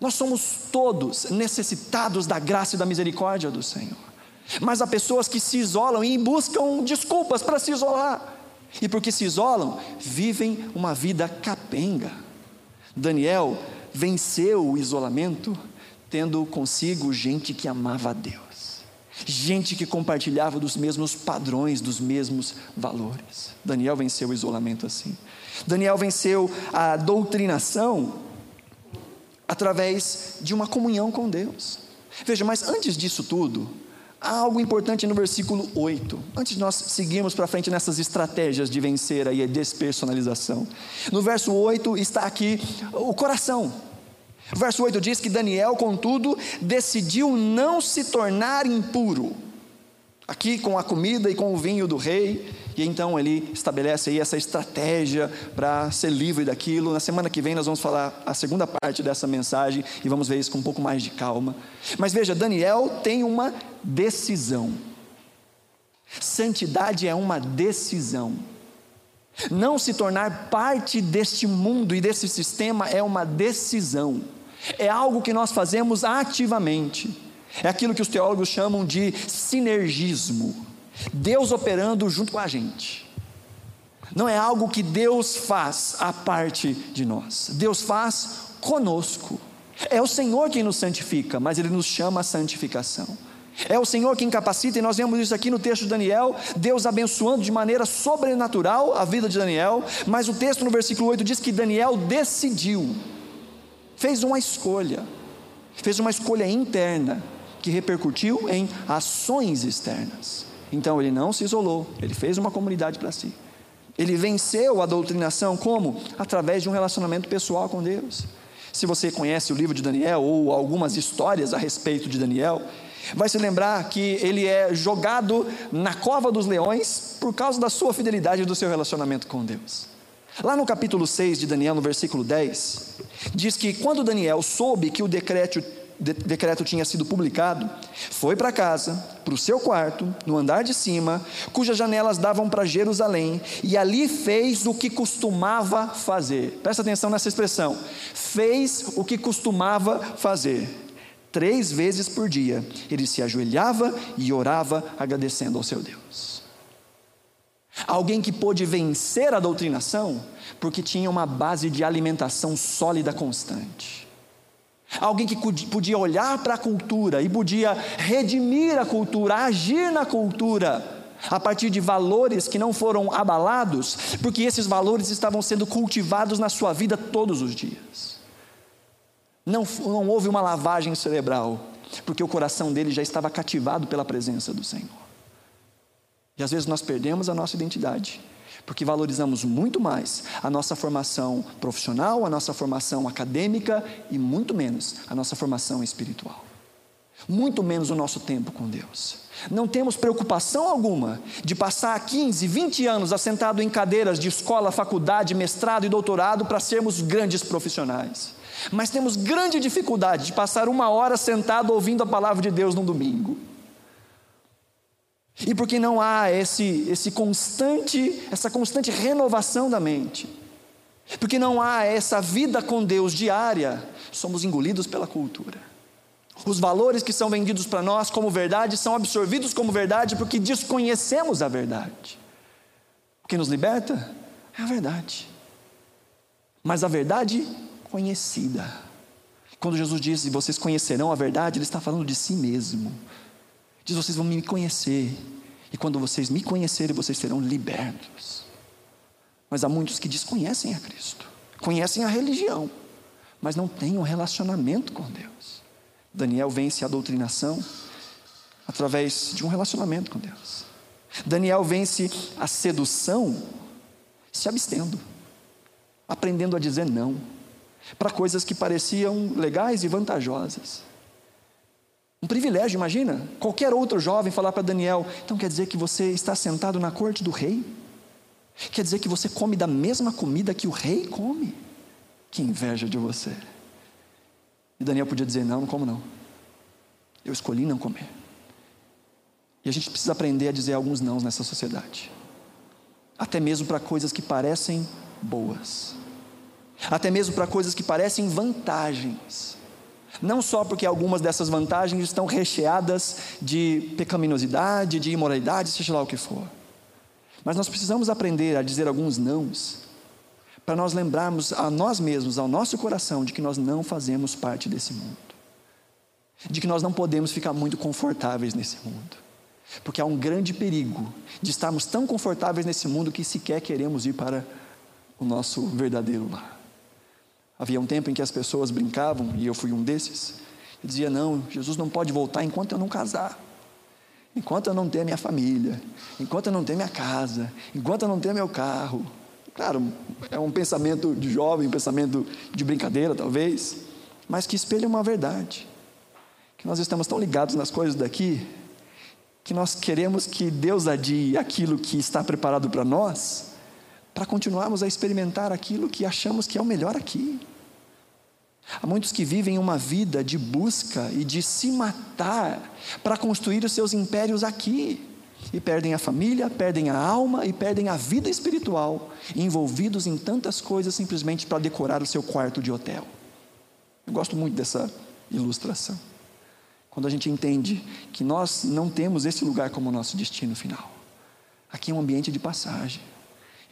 Nós somos todos necessitados da graça e da misericórdia do Senhor. Mas há pessoas que se isolam e buscam desculpas para se isolar. E porque se isolam, vivem uma vida capenga. Daniel venceu o isolamento tendo consigo gente que amava a Deus, gente que compartilhava dos mesmos padrões, dos mesmos valores. Daniel venceu o isolamento assim. Daniel venceu a doutrinação através de uma comunhão com Deus. Veja, mas antes disso tudo, há algo importante no versículo 8. Antes de nós seguirmos para frente nessas estratégias de vencer aí a despersonalização. No verso 8 está aqui o coração. O verso 8 diz que Daniel, contudo, decidiu não se tornar impuro. Aqui com a comida e com o vinho do rei, e então ele estabelece aí essa estratégia para ser livre daquilo. Na semana que vem nós vamos falar a segunda parte dessa mensagem e vamos ver isso com um pouco mais de calma. Mas veja, Daniel tem uma decisão. Santidade é uma decisão. Não se tornar parte deste mundo e desse sistema é uma decisão. É algo que nós fazemos ativamente. É aquilo que os teólogos chamam de sinergismo. Deus operando junto com a gente. Não é algo que Deus faz a parte de nós. Deus faz conosco. É o Senhor quem nos santifica, mas Ele nos chama à santificação. É o Senhor quem capacita, e nós vemos isso aqui no texto de Daniel, Deus abençoando de maneira sobrenatural a vida de Daniel, mas o texto no versículo 8 diz que Daniel decidiu, fez uma escolha, fez uma escolha interna, que repercutiu em ações externas. Então ele não se isolou, ele fez uma comunidade para si. Ele venceu a doutrinação como? Através de um relacionamento pessoal com Deus. Se você conhece o livro de Daniel ou algumas histórias a respeito de Daniel, vai se lembrar que ele é jogado na cova dos leões por causa da sua fidelidade e do seu relacionamento com Deus. Lá no capítulo 6 de Daniel, no versículo 10, diz que quando Daniel soube que o decreto decreto tinha sido publicado, foi para casa, para o seu quarto, no andar de cima, cujas janelas davam para Jerusalém, e ali fez o que costumava fazer. Presta atenção nessa expressão. Fez o que costumava fazer. Três vezes por dia, ele se ajoelhava e orava, agradecendo ao seu Deus. Alguém que pôde vencer a doutrinação, porque tinha uma base de alimentação sólida constante. Alguém que podia olhar para a cultura e podia redimir a cultura, agir na cultura, a partir de valores que não foram abalados, porque esses valores estavam sendo cultivados na sua vida todos os dias. Não, não houve uma lavagem cerebral, porque o coração dele já estava cativado pela presença do Senhor. E às vezes nós perdemos a nossa identidade porque valorizamos muito mais a nossa formação profissional, a nossa formação acadêmica e muito menos a nossa formação espiritual. Muito menos o nosso tempo com Deus. Não temos preocupação alguma de passar 15, 20 anos assentado em cadeiras de escola, faculdade, mestrado e doutorado para sermos grandes profissionais. Mas temos grande dificuldade de passar uma hora sentado ouvindo a palavra de Deus no domingo. E porque não há esse, esse constante, essa constante renovação da mente, porque não há essa vida com Deus diária, somos engolidos pela cultura. Os valores que são vendidos para nós como verdade são absorvidos como verdade porque desconhecemos a verdade. O que nos liberta é a verdade, mas a verdade conhecida. Quando Jesus diz: Vocês conhecerão a verdade, Ele está falando de si mesmo. Diz: vocês vão me conhecer. E quando vocês me conhecerem, vocês serão libertos. Mas há muitos que desconhecem a Cristo, conhecem a religião, mas não têm um relacionamento com Deus. Daniel vence a doutrinação através de um relacionamento com Deus. Daniel vence a sedução se abstendo, aprendendo a dizer não para coisas que pareciam legais e vantajosas. Um privilégio, imagina. Qualquer outro jovem falar para Daniel: então quer dizer que você está sentado na corte do rei? Quer dizer que você come da mesma comida que o rei come? Que inveja de você. E Daniel podia dizer: não, não como não. Eu escolhi não comer. E a gente precisa aprender a dizer alguns nãos nessa sociedade. Até mesmo para coisas que parecem boas. Até mesmo para coisas que parecem vantagens. Não só porque algumas dessas vantagens estão recheadas de pecaminosidade, de imoralidade, seja lá o que for. Mas nós precisamos aprender a dizer alguns nãos, para nós lembrarmos a nós mesmos, ao nosso coração, de que nós não fazemos parte desse mundo. De que nós não podemos ficar muito confortáveis nesse mundo. Porque há um grande perigo de estarmos tão confortáveis nesse mundo que sequer queremos ir para o nosso verdadeiro lar. Havia um tempo em que as pessoas brincavam, e eu fui um desses, e dizia: Não, Jesus não pode voltar enquanto eu não casar. enquanto eu não ter minha família, enquanto eu não ter minha casa, enquanto eu não ter meu carro. Claro, é um pensamento de jovem, um pensamento de brincadeira, talvez, mas que espelha uma verdade. Que nós estamos tão ligados nas coisas daqui, que nós queremos que Deus adie aquilo que está preparado para nós, para continuarmos a experimentar aquilo que achamos que é o melhor aqui. Há muitos que vivem uma vida de busca e de se matar para construir os seus impérios aqui. E perdem a família, perdem a alma e perdem a vida espiritual, envolvidos em tantas coisas simplesmente para decorar o seu quarto de hotel. Eu gosto muito dessa ilustração. Quando a gente entende que nós não temos esse lugar como nosso destino final. Aqui é um ambiente de passagem.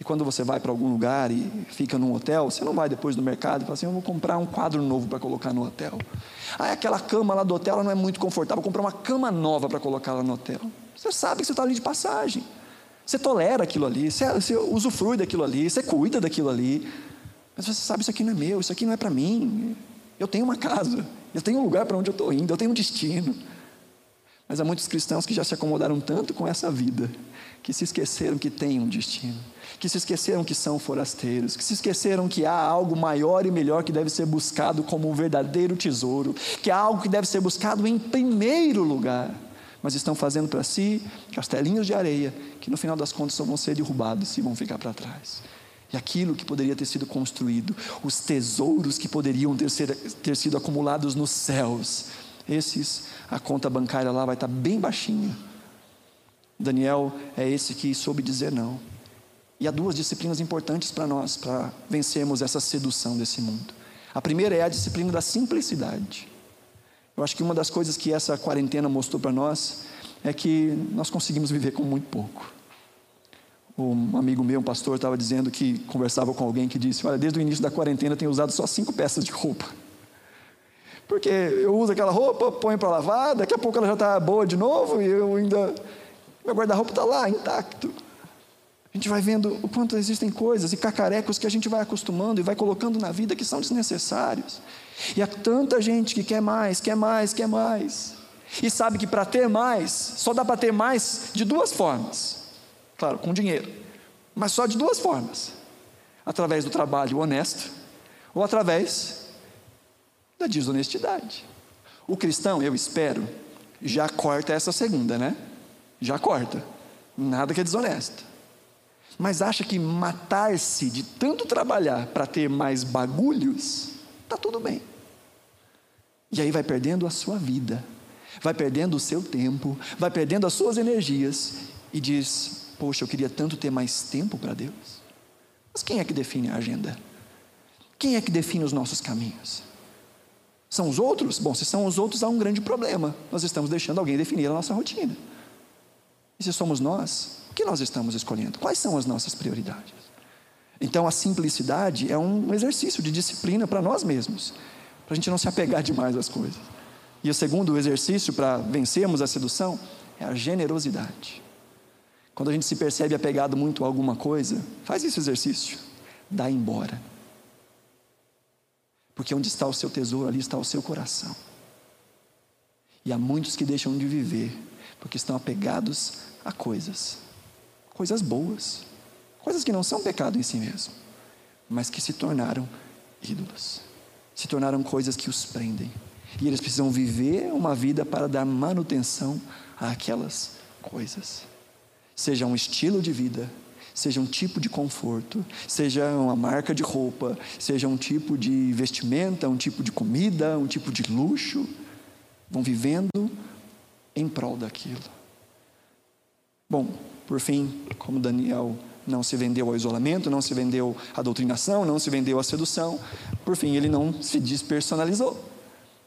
E quando você vai para algum lugar e fica num hotel, você não vai depois no mercado e fala assim: eu vou comprar um quadro novo para colocar no hotel. Ah, aquela cama lá do hotel não é muito confortável, vou comprar uma cama nova para colocar lá no hotel. Você sabe que você está ali de passagem. Você tolera aquilo ali, você, você usufrui daquilo ali, você cuida daquilo ali. Mas você sabe: isso aqui não é meu, isso aqui não é para mim. Eu tenho uma casa, eu tenho um lugar para onde eu estou indo, eu tenho um destino. Mas há muitos cristãos que já se acomodaram tanto com essa vida, que se esqueceram que tem um destino que se esqueceram que são forasteiros, que se esqueceram que há algo maior e melhor que deve ser buscado como um verdadeiro tesouro, que há algo que deve ser buscado em primeiro lugar, mas estão fazendo para si castelinhos de areia que no final das contas só vão ser derrubados e vão ficar para trás. E aquilo que poderia ter sido construído, os tesouros que poderiam ter, ser, ter sido acumulados nos céus, esses, a conta bancária lá vai estar bem baixinha. Daniel é esse que soube dizer não. E há duas disciplinas importantes para nós, para vencermos essa sedução desse mundo. A primeira é a disciplina da simplicidade. Eu acho que uma das coisas que essa quarentena mostrou para nós é que nós conseguimos viver com muito pouco. Um amigo meu, um pastor, estava dizendo que conversava com alguém que disse: Olha, desde o início da quarentena tenho usado só cinco peças de roupa. Porque eu uso aquela roupa, ponho para lavar, daqui a pouco ela já está boa de novo e eu ainda. Meu guarda-roupa está lá, intacto. A gente vai vendo o quanto existem coisas e cacarecos que a gente vai acostumando e vai colocando na vida que são desnecessários. E há tanta gente que quer mais, quer mais, quer mais. E sabe que para ter mais, só dá para ter mais de duas formas. Claro, com dinheiro. Mas só de duas formas: através do trabalho honesto ou através da desonestidade. O cristão, eu espero, já corta essa segunda, né? Já corta. Nada que é desonesto mas acha que matar-se de tanto trabalhar para ter mais bagulhos, está tudo bem. E aí vai perdendo a sua vida, vai perdendo o seu tempo, vai perdendo as suas energias e diz: Poxa, eu queria tanto ter mais tempo para Deus. Mas quem é que define a agenda? Quem é que define os nossos caminhos? São os outros? Bom, se são os outros, há um grande problema. Nós estamos deixando alguém definir a nossa rotina. E se somos nós, o que nós estamos escolhendo? Quais são as nossas prioridades? Então, a simplicidade é um exercício de disciplina para nós mesmos, para a gente não se apegar demais às coisas. E o segundo exercício para vencermos a sedução é a generosidade. Quando a gente se percebe apegado muito a alguma coisa, faz esse exercício, dá embora. Porque onde está o seu tesouro, ali está o seu coração. E há muitos que deixam de viver porque estão apegados a coisas coisas boas, coisas que não são pecado em si mesmo, mas que se tornaram ídolos, se tornaram coisas que os prendem. E eles precisam viver uma vida para dar manutenção àquelas coisas. Seja um estilo de vida, seja um tipo de conforto, seja uma marca de roupa, seja um tipo de vestimenta, um tipo de comida, um tipo de luxo, vão vivendo em prol daquilo. Bom, por fim, como Daniel não se vendeu ao isolamento, não se vendeu à doutrinação, não se vendeu à sedução, por fim, ele não se despersonalizou.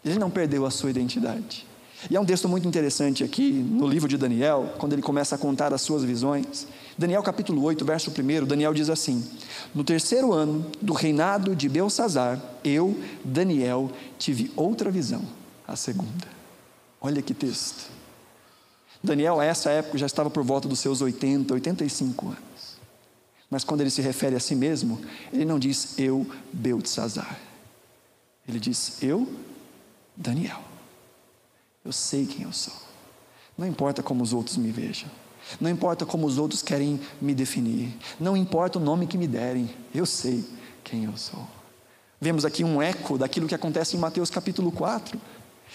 Ele não perdeu a sua identidade. E há um texto muito interessante aqui no livro de Daniel, quando ele começa a contar as suas visões. Daniel capítulo 8, verso 1, Daniel diz assim: No terceiro ano do reinado de Belsazar, eu, Daniel, tive outra visão, a segunda. Olha que texto. Daniel, a essa época, já estava por volta dos seus 80, 85 anos. Mas quando ele se refere a si mesmo, ele não diz eu, Beltesazar. Ele diz eu, Daniel. Eu sei quem eu sou. Não importa como os outros me vejam. Não importa como os outros querem me definir. Não importa o nome que me derem. Eu sei quem eu sou. Vemos aqui um eco daquilo que acontece em Mateus capítulo 4.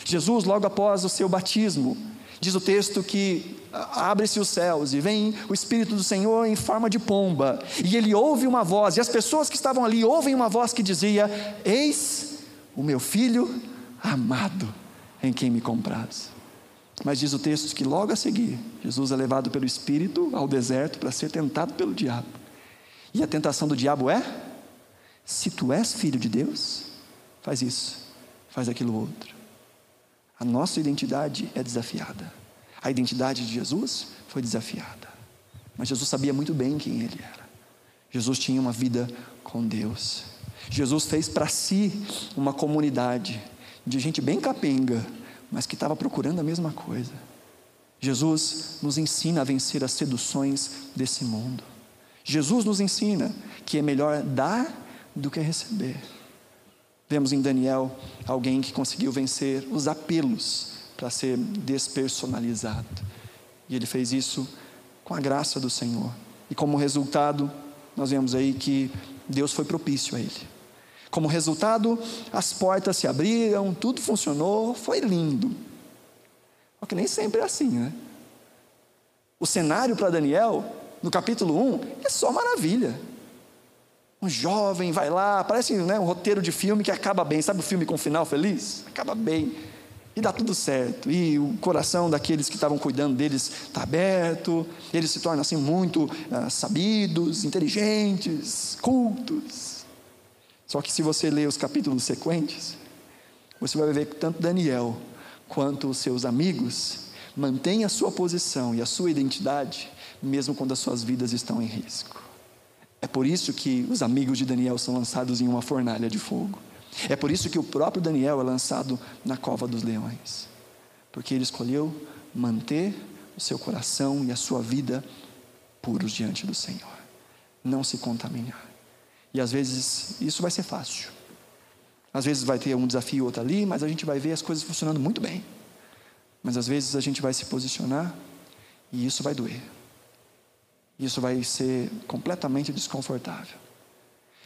Jesus, logo após o seu batismo, diz o texto que abre-se os céus e vem o Espírito do Senhor em forma de pomba, e ele ouve uma voz, e as pessoas que estavam ali ouvem uma voz que dizia: Eis o meu filho amado, em quem me compraz. Mas diz o texto que logo a seguir, Jesus é levado pelo Espírito ao deserto para ser tentado pelo diabo. E a tentação do diabo é: se tu és filho de Deus, faz isso, faz aquilo outro. A nossa identidade é desafiada. A identidade de Jesus foi desafiada. Mas Jesus sabia muito bem quem ele era. Jesus tinha uma vida com Deus. Jesus fez para si uma comunidade de gente bem capenga, mas que estava procurando a mesma coisa. Jesus nos ensina a vencer as seduções desse mundo. Jesus nos ensina que é melhor dar do que receber. Vemos em Daniel alguém que conseguiu vencer os apelos para ser despersonalizado. E ele fez isso com a graça do Senhor. E como resultado, nós vemos aí que Deus foi propício a ele. Como resultado, as portas se abriram, tudo funcionou, foi lindo. Só que nem sempre é assim, né? O cenário para Daniel, no capítulo 1, é só maravilha. Um jovem vai lá, parece né, um roteiro de filme que acaba bem. Sabe o filme com final feliz? Acaba bem. E dá tudo certo. E o coração daqueles que estavam cuidando deles está aberto. Eles se tornam assim muito uh, sabidos, inteligentes, cultos. Só que se você ler os capítulos sequentes, você vai ver que tanto Daniel quanto os seus amigos mantêm a sua posição e a sua identidade, mesmo quando as suas vidas estão em risco. É por isso que os amigos de Daniel são lançados em uma fornalha de fogo. É por isso que o próprio Daniel é lançado na cova dos leões. Porque ele escolheu manter o seu coração e a sua vida puros diante do Senhor. Não se contaminar. E às vezes isso vai ser fácil. Às vezes vai ter um desafio ou outro ali, mas a gente vai ver as coisas funcionando muito bem. Mas às vezes a gente vai se posicionar e isso vai doer. Isso vai ser completamente desconfortável.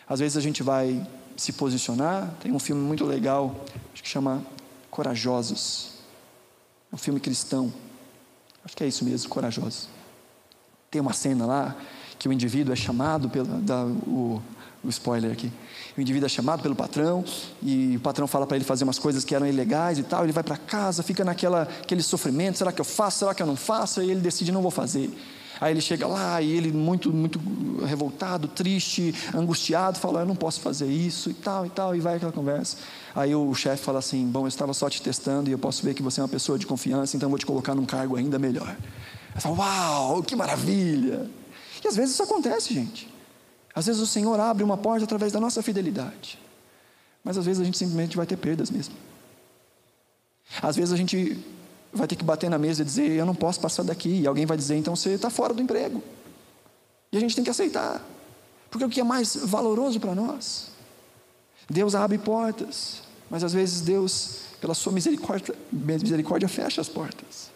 Às vezes a gente vai se posicionar. Tem um filme muito legal, que chama Corajosos. É um filme cristão. Acho que é isso mesmo, Corajosos. Tem uma cena lá que o indivíduo é chamado pelo da, o, o spoiler aqui. O indivíduo é chamado pelo patrão e o patrão fala para ele fazer umas coisas que eram ilegais e tal. Ele vai para casa, fica naquela aquele sofrimento: será que eu faço? Será que eu não faço? E ele decide não vou fazer. Aí ele chega lá e ele muito, muito revoltado, triste, angustiado, fala: Eu não posso fazer isso e tal e tal, e vai aquela conversa. Aí o chefe fala assim: Bom, eu estava só te testando e eu posso ver que você é uma pessoa de confiança, então eu vou te colocar num cargo ainda melhor. Aí fala: Uau, que maravilha! E às vezes isso acontece, gente. Às vezes o Senhor abre uma porta através da nossa fidelidade, mas às vezes a gente simplesmente vai ter perdas mesmo. Às vezes a gente vai ter que bater na mesa e dizer: Eu não posso passar daqui. E alguém vai dizer: Então você está fora do emprego. E a gente tem que aceitar, porque o que é mais valoroso para nós? Deus abre portas, mas às vezes Deus, pela sua misericórdia, misericórdia fecha as portas,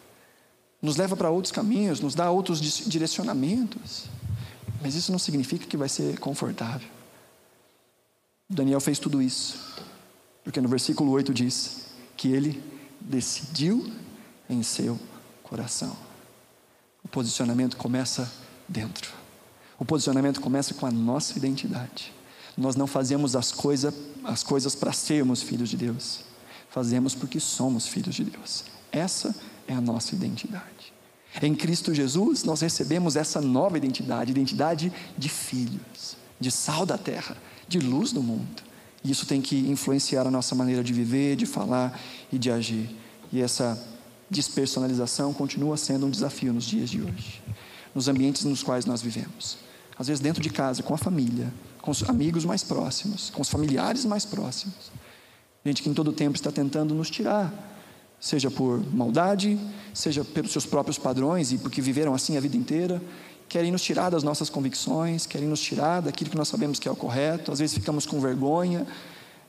nos leva para outros caminhos, nos dá outros direcionamentos, mas isso não significa que vai ser confortável. Daniel fez tudo isso, porque no versículo 8 diz que ele decidiu em seu coração. O posicionamento começa dentro. O posicionamento começa com a nossa identidade. Nós não fazemos as, coisa, as coisas para sermos filhos de Deus. Fazemos porque somos filhos de Deus. Essa é a nossa identidade. Em Cristo Jesus, nós recebemos essa nova identidade, identidade de filhos, de sal da terra, de luz do mundo. E isso tem que influenciar a nossa maneira de viver, de falar e de agir. E essa despersonalização continua sendo um desafio nos dias de hoje, nos ambientes nos quais nós vivemos. Às vezes, dentro de casa, com a família, com os amigos mais próximos, com os familiares mais próximos. Gente que em todo tempo está tentando nos tirar, seja por maldade, seja pelos seus próprios padrões e porque viveram assim a vida inteira, querem nos tirar das nossas convicções, querem nos tirar daquilo que nós sabemos que é o correto. Às vezes ficamos com vergonha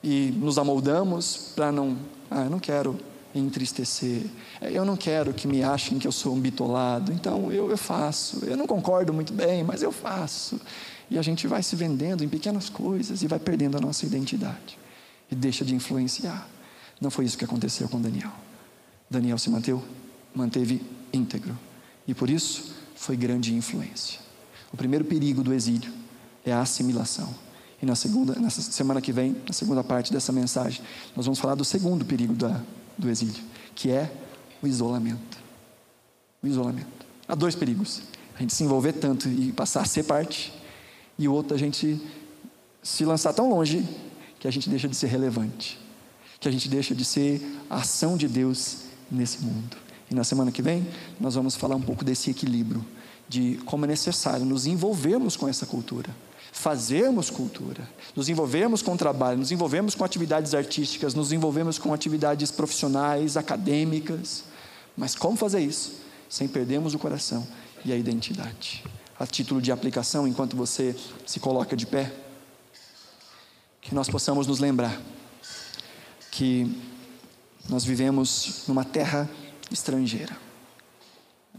e nos amoldamos para não, ah, eu não quero entristecer. É, eu não quero que me achem que eu sou um bitolado, então eu, eu faço. Eu não concordo muito bem, mas eu faço. E a gente vai se vendendo em pequenas coisas e vai perdendo a nossa identidade. E deixa de influenciar. Não foi isso que aconteceu com Daniel. Daniel se manteve, manteve íntegro. E por isso foi grande influência. O primeiro perigo do exílio é a assimilação. E na segunda, nessa semana que vem, na segunda parte dessa mensagem, nós vamos falar do segundo perigo da, do exílio, que é o isolamento. O isolamento. Há dois perigos: a gente se envolver tanto e passar a ser parte, e o outro a gente se lançar tão longe que a gente deixa de ser relevante, que a gente deixa de ser a ação de Deus nesse mundo. E na semana que vem, nós vamos falar um pouco desse equilíbrio, de como é necessário nos envolvermos com essa cultura fazermos cultura, nos envolvermos com trabalho, nos envolvermos com atividades artísticas, nos envolvermos com atividades profissionais, acadêmicas. Mas como fazer isso? Sem perdermos o coração e a identidade. A título de aplicação, enquanto você se coloca de pé, que nós possamos nos lembrar que nós vivemos numa terra estrangeira.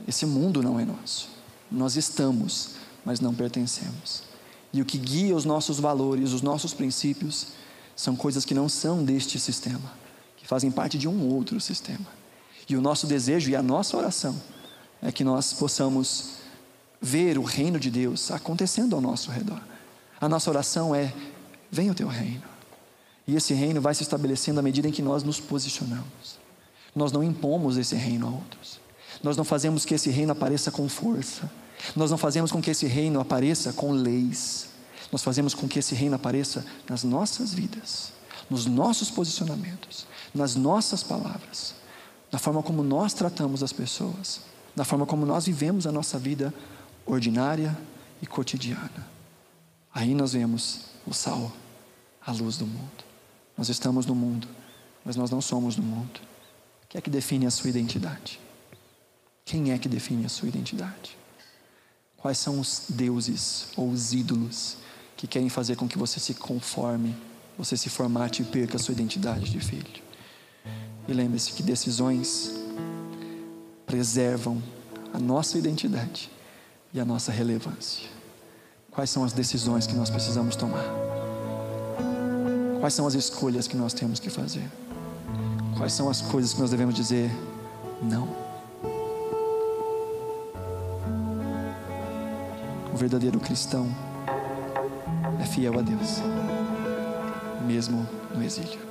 Esse mundo não é nosso. Nós estamos, mas não pertencemos. E o que guia os nossos valores, os nossos princípios, são coisas que não são deste sistema, que fazem parte de um outro sistema. E o nosso desejo e a nossa oração é que nós possamos ver o reino de Deus acontecendo ao nosso redor. A nossa oração é: venha o teu reino. E esse reino vai se estabelecendo à medida em que nós nos posicionamos. Nós não impomos esse reino a outros. Nós não fazemos que esse reino apareça com força. Nós não fazemos com que esse reino apareça com leis. Nós fazemos com que esse reino apareça nas nossas vidas, nos nossos posicionamentos, nas nossas palavras, na forma como nós tratamos as pessoas, na forma como nós vivemos a nossa vida ordinária e cotidiana. Aí nós vemos o sal, a luz do mundo. Nós estamos no mundo, mas nós não somos do mundo. O que é que define a sua identidade? Quem é que define a sua identidade? Quais são os deuses ou os ídolos que querem fazer com que você se conforme, você se formate e perca a sua identidade de filho? E lembre-se que decisões preservam a nossa identidade e a nossa relevância. Quais são as decisões que nós precisamos tomar? Quais são as escolhas que nós temos que fazer? Quais são as coisas que nós devemos dizer não? Verdadeiro cristão é fiel a Deus, mesmo no exílio.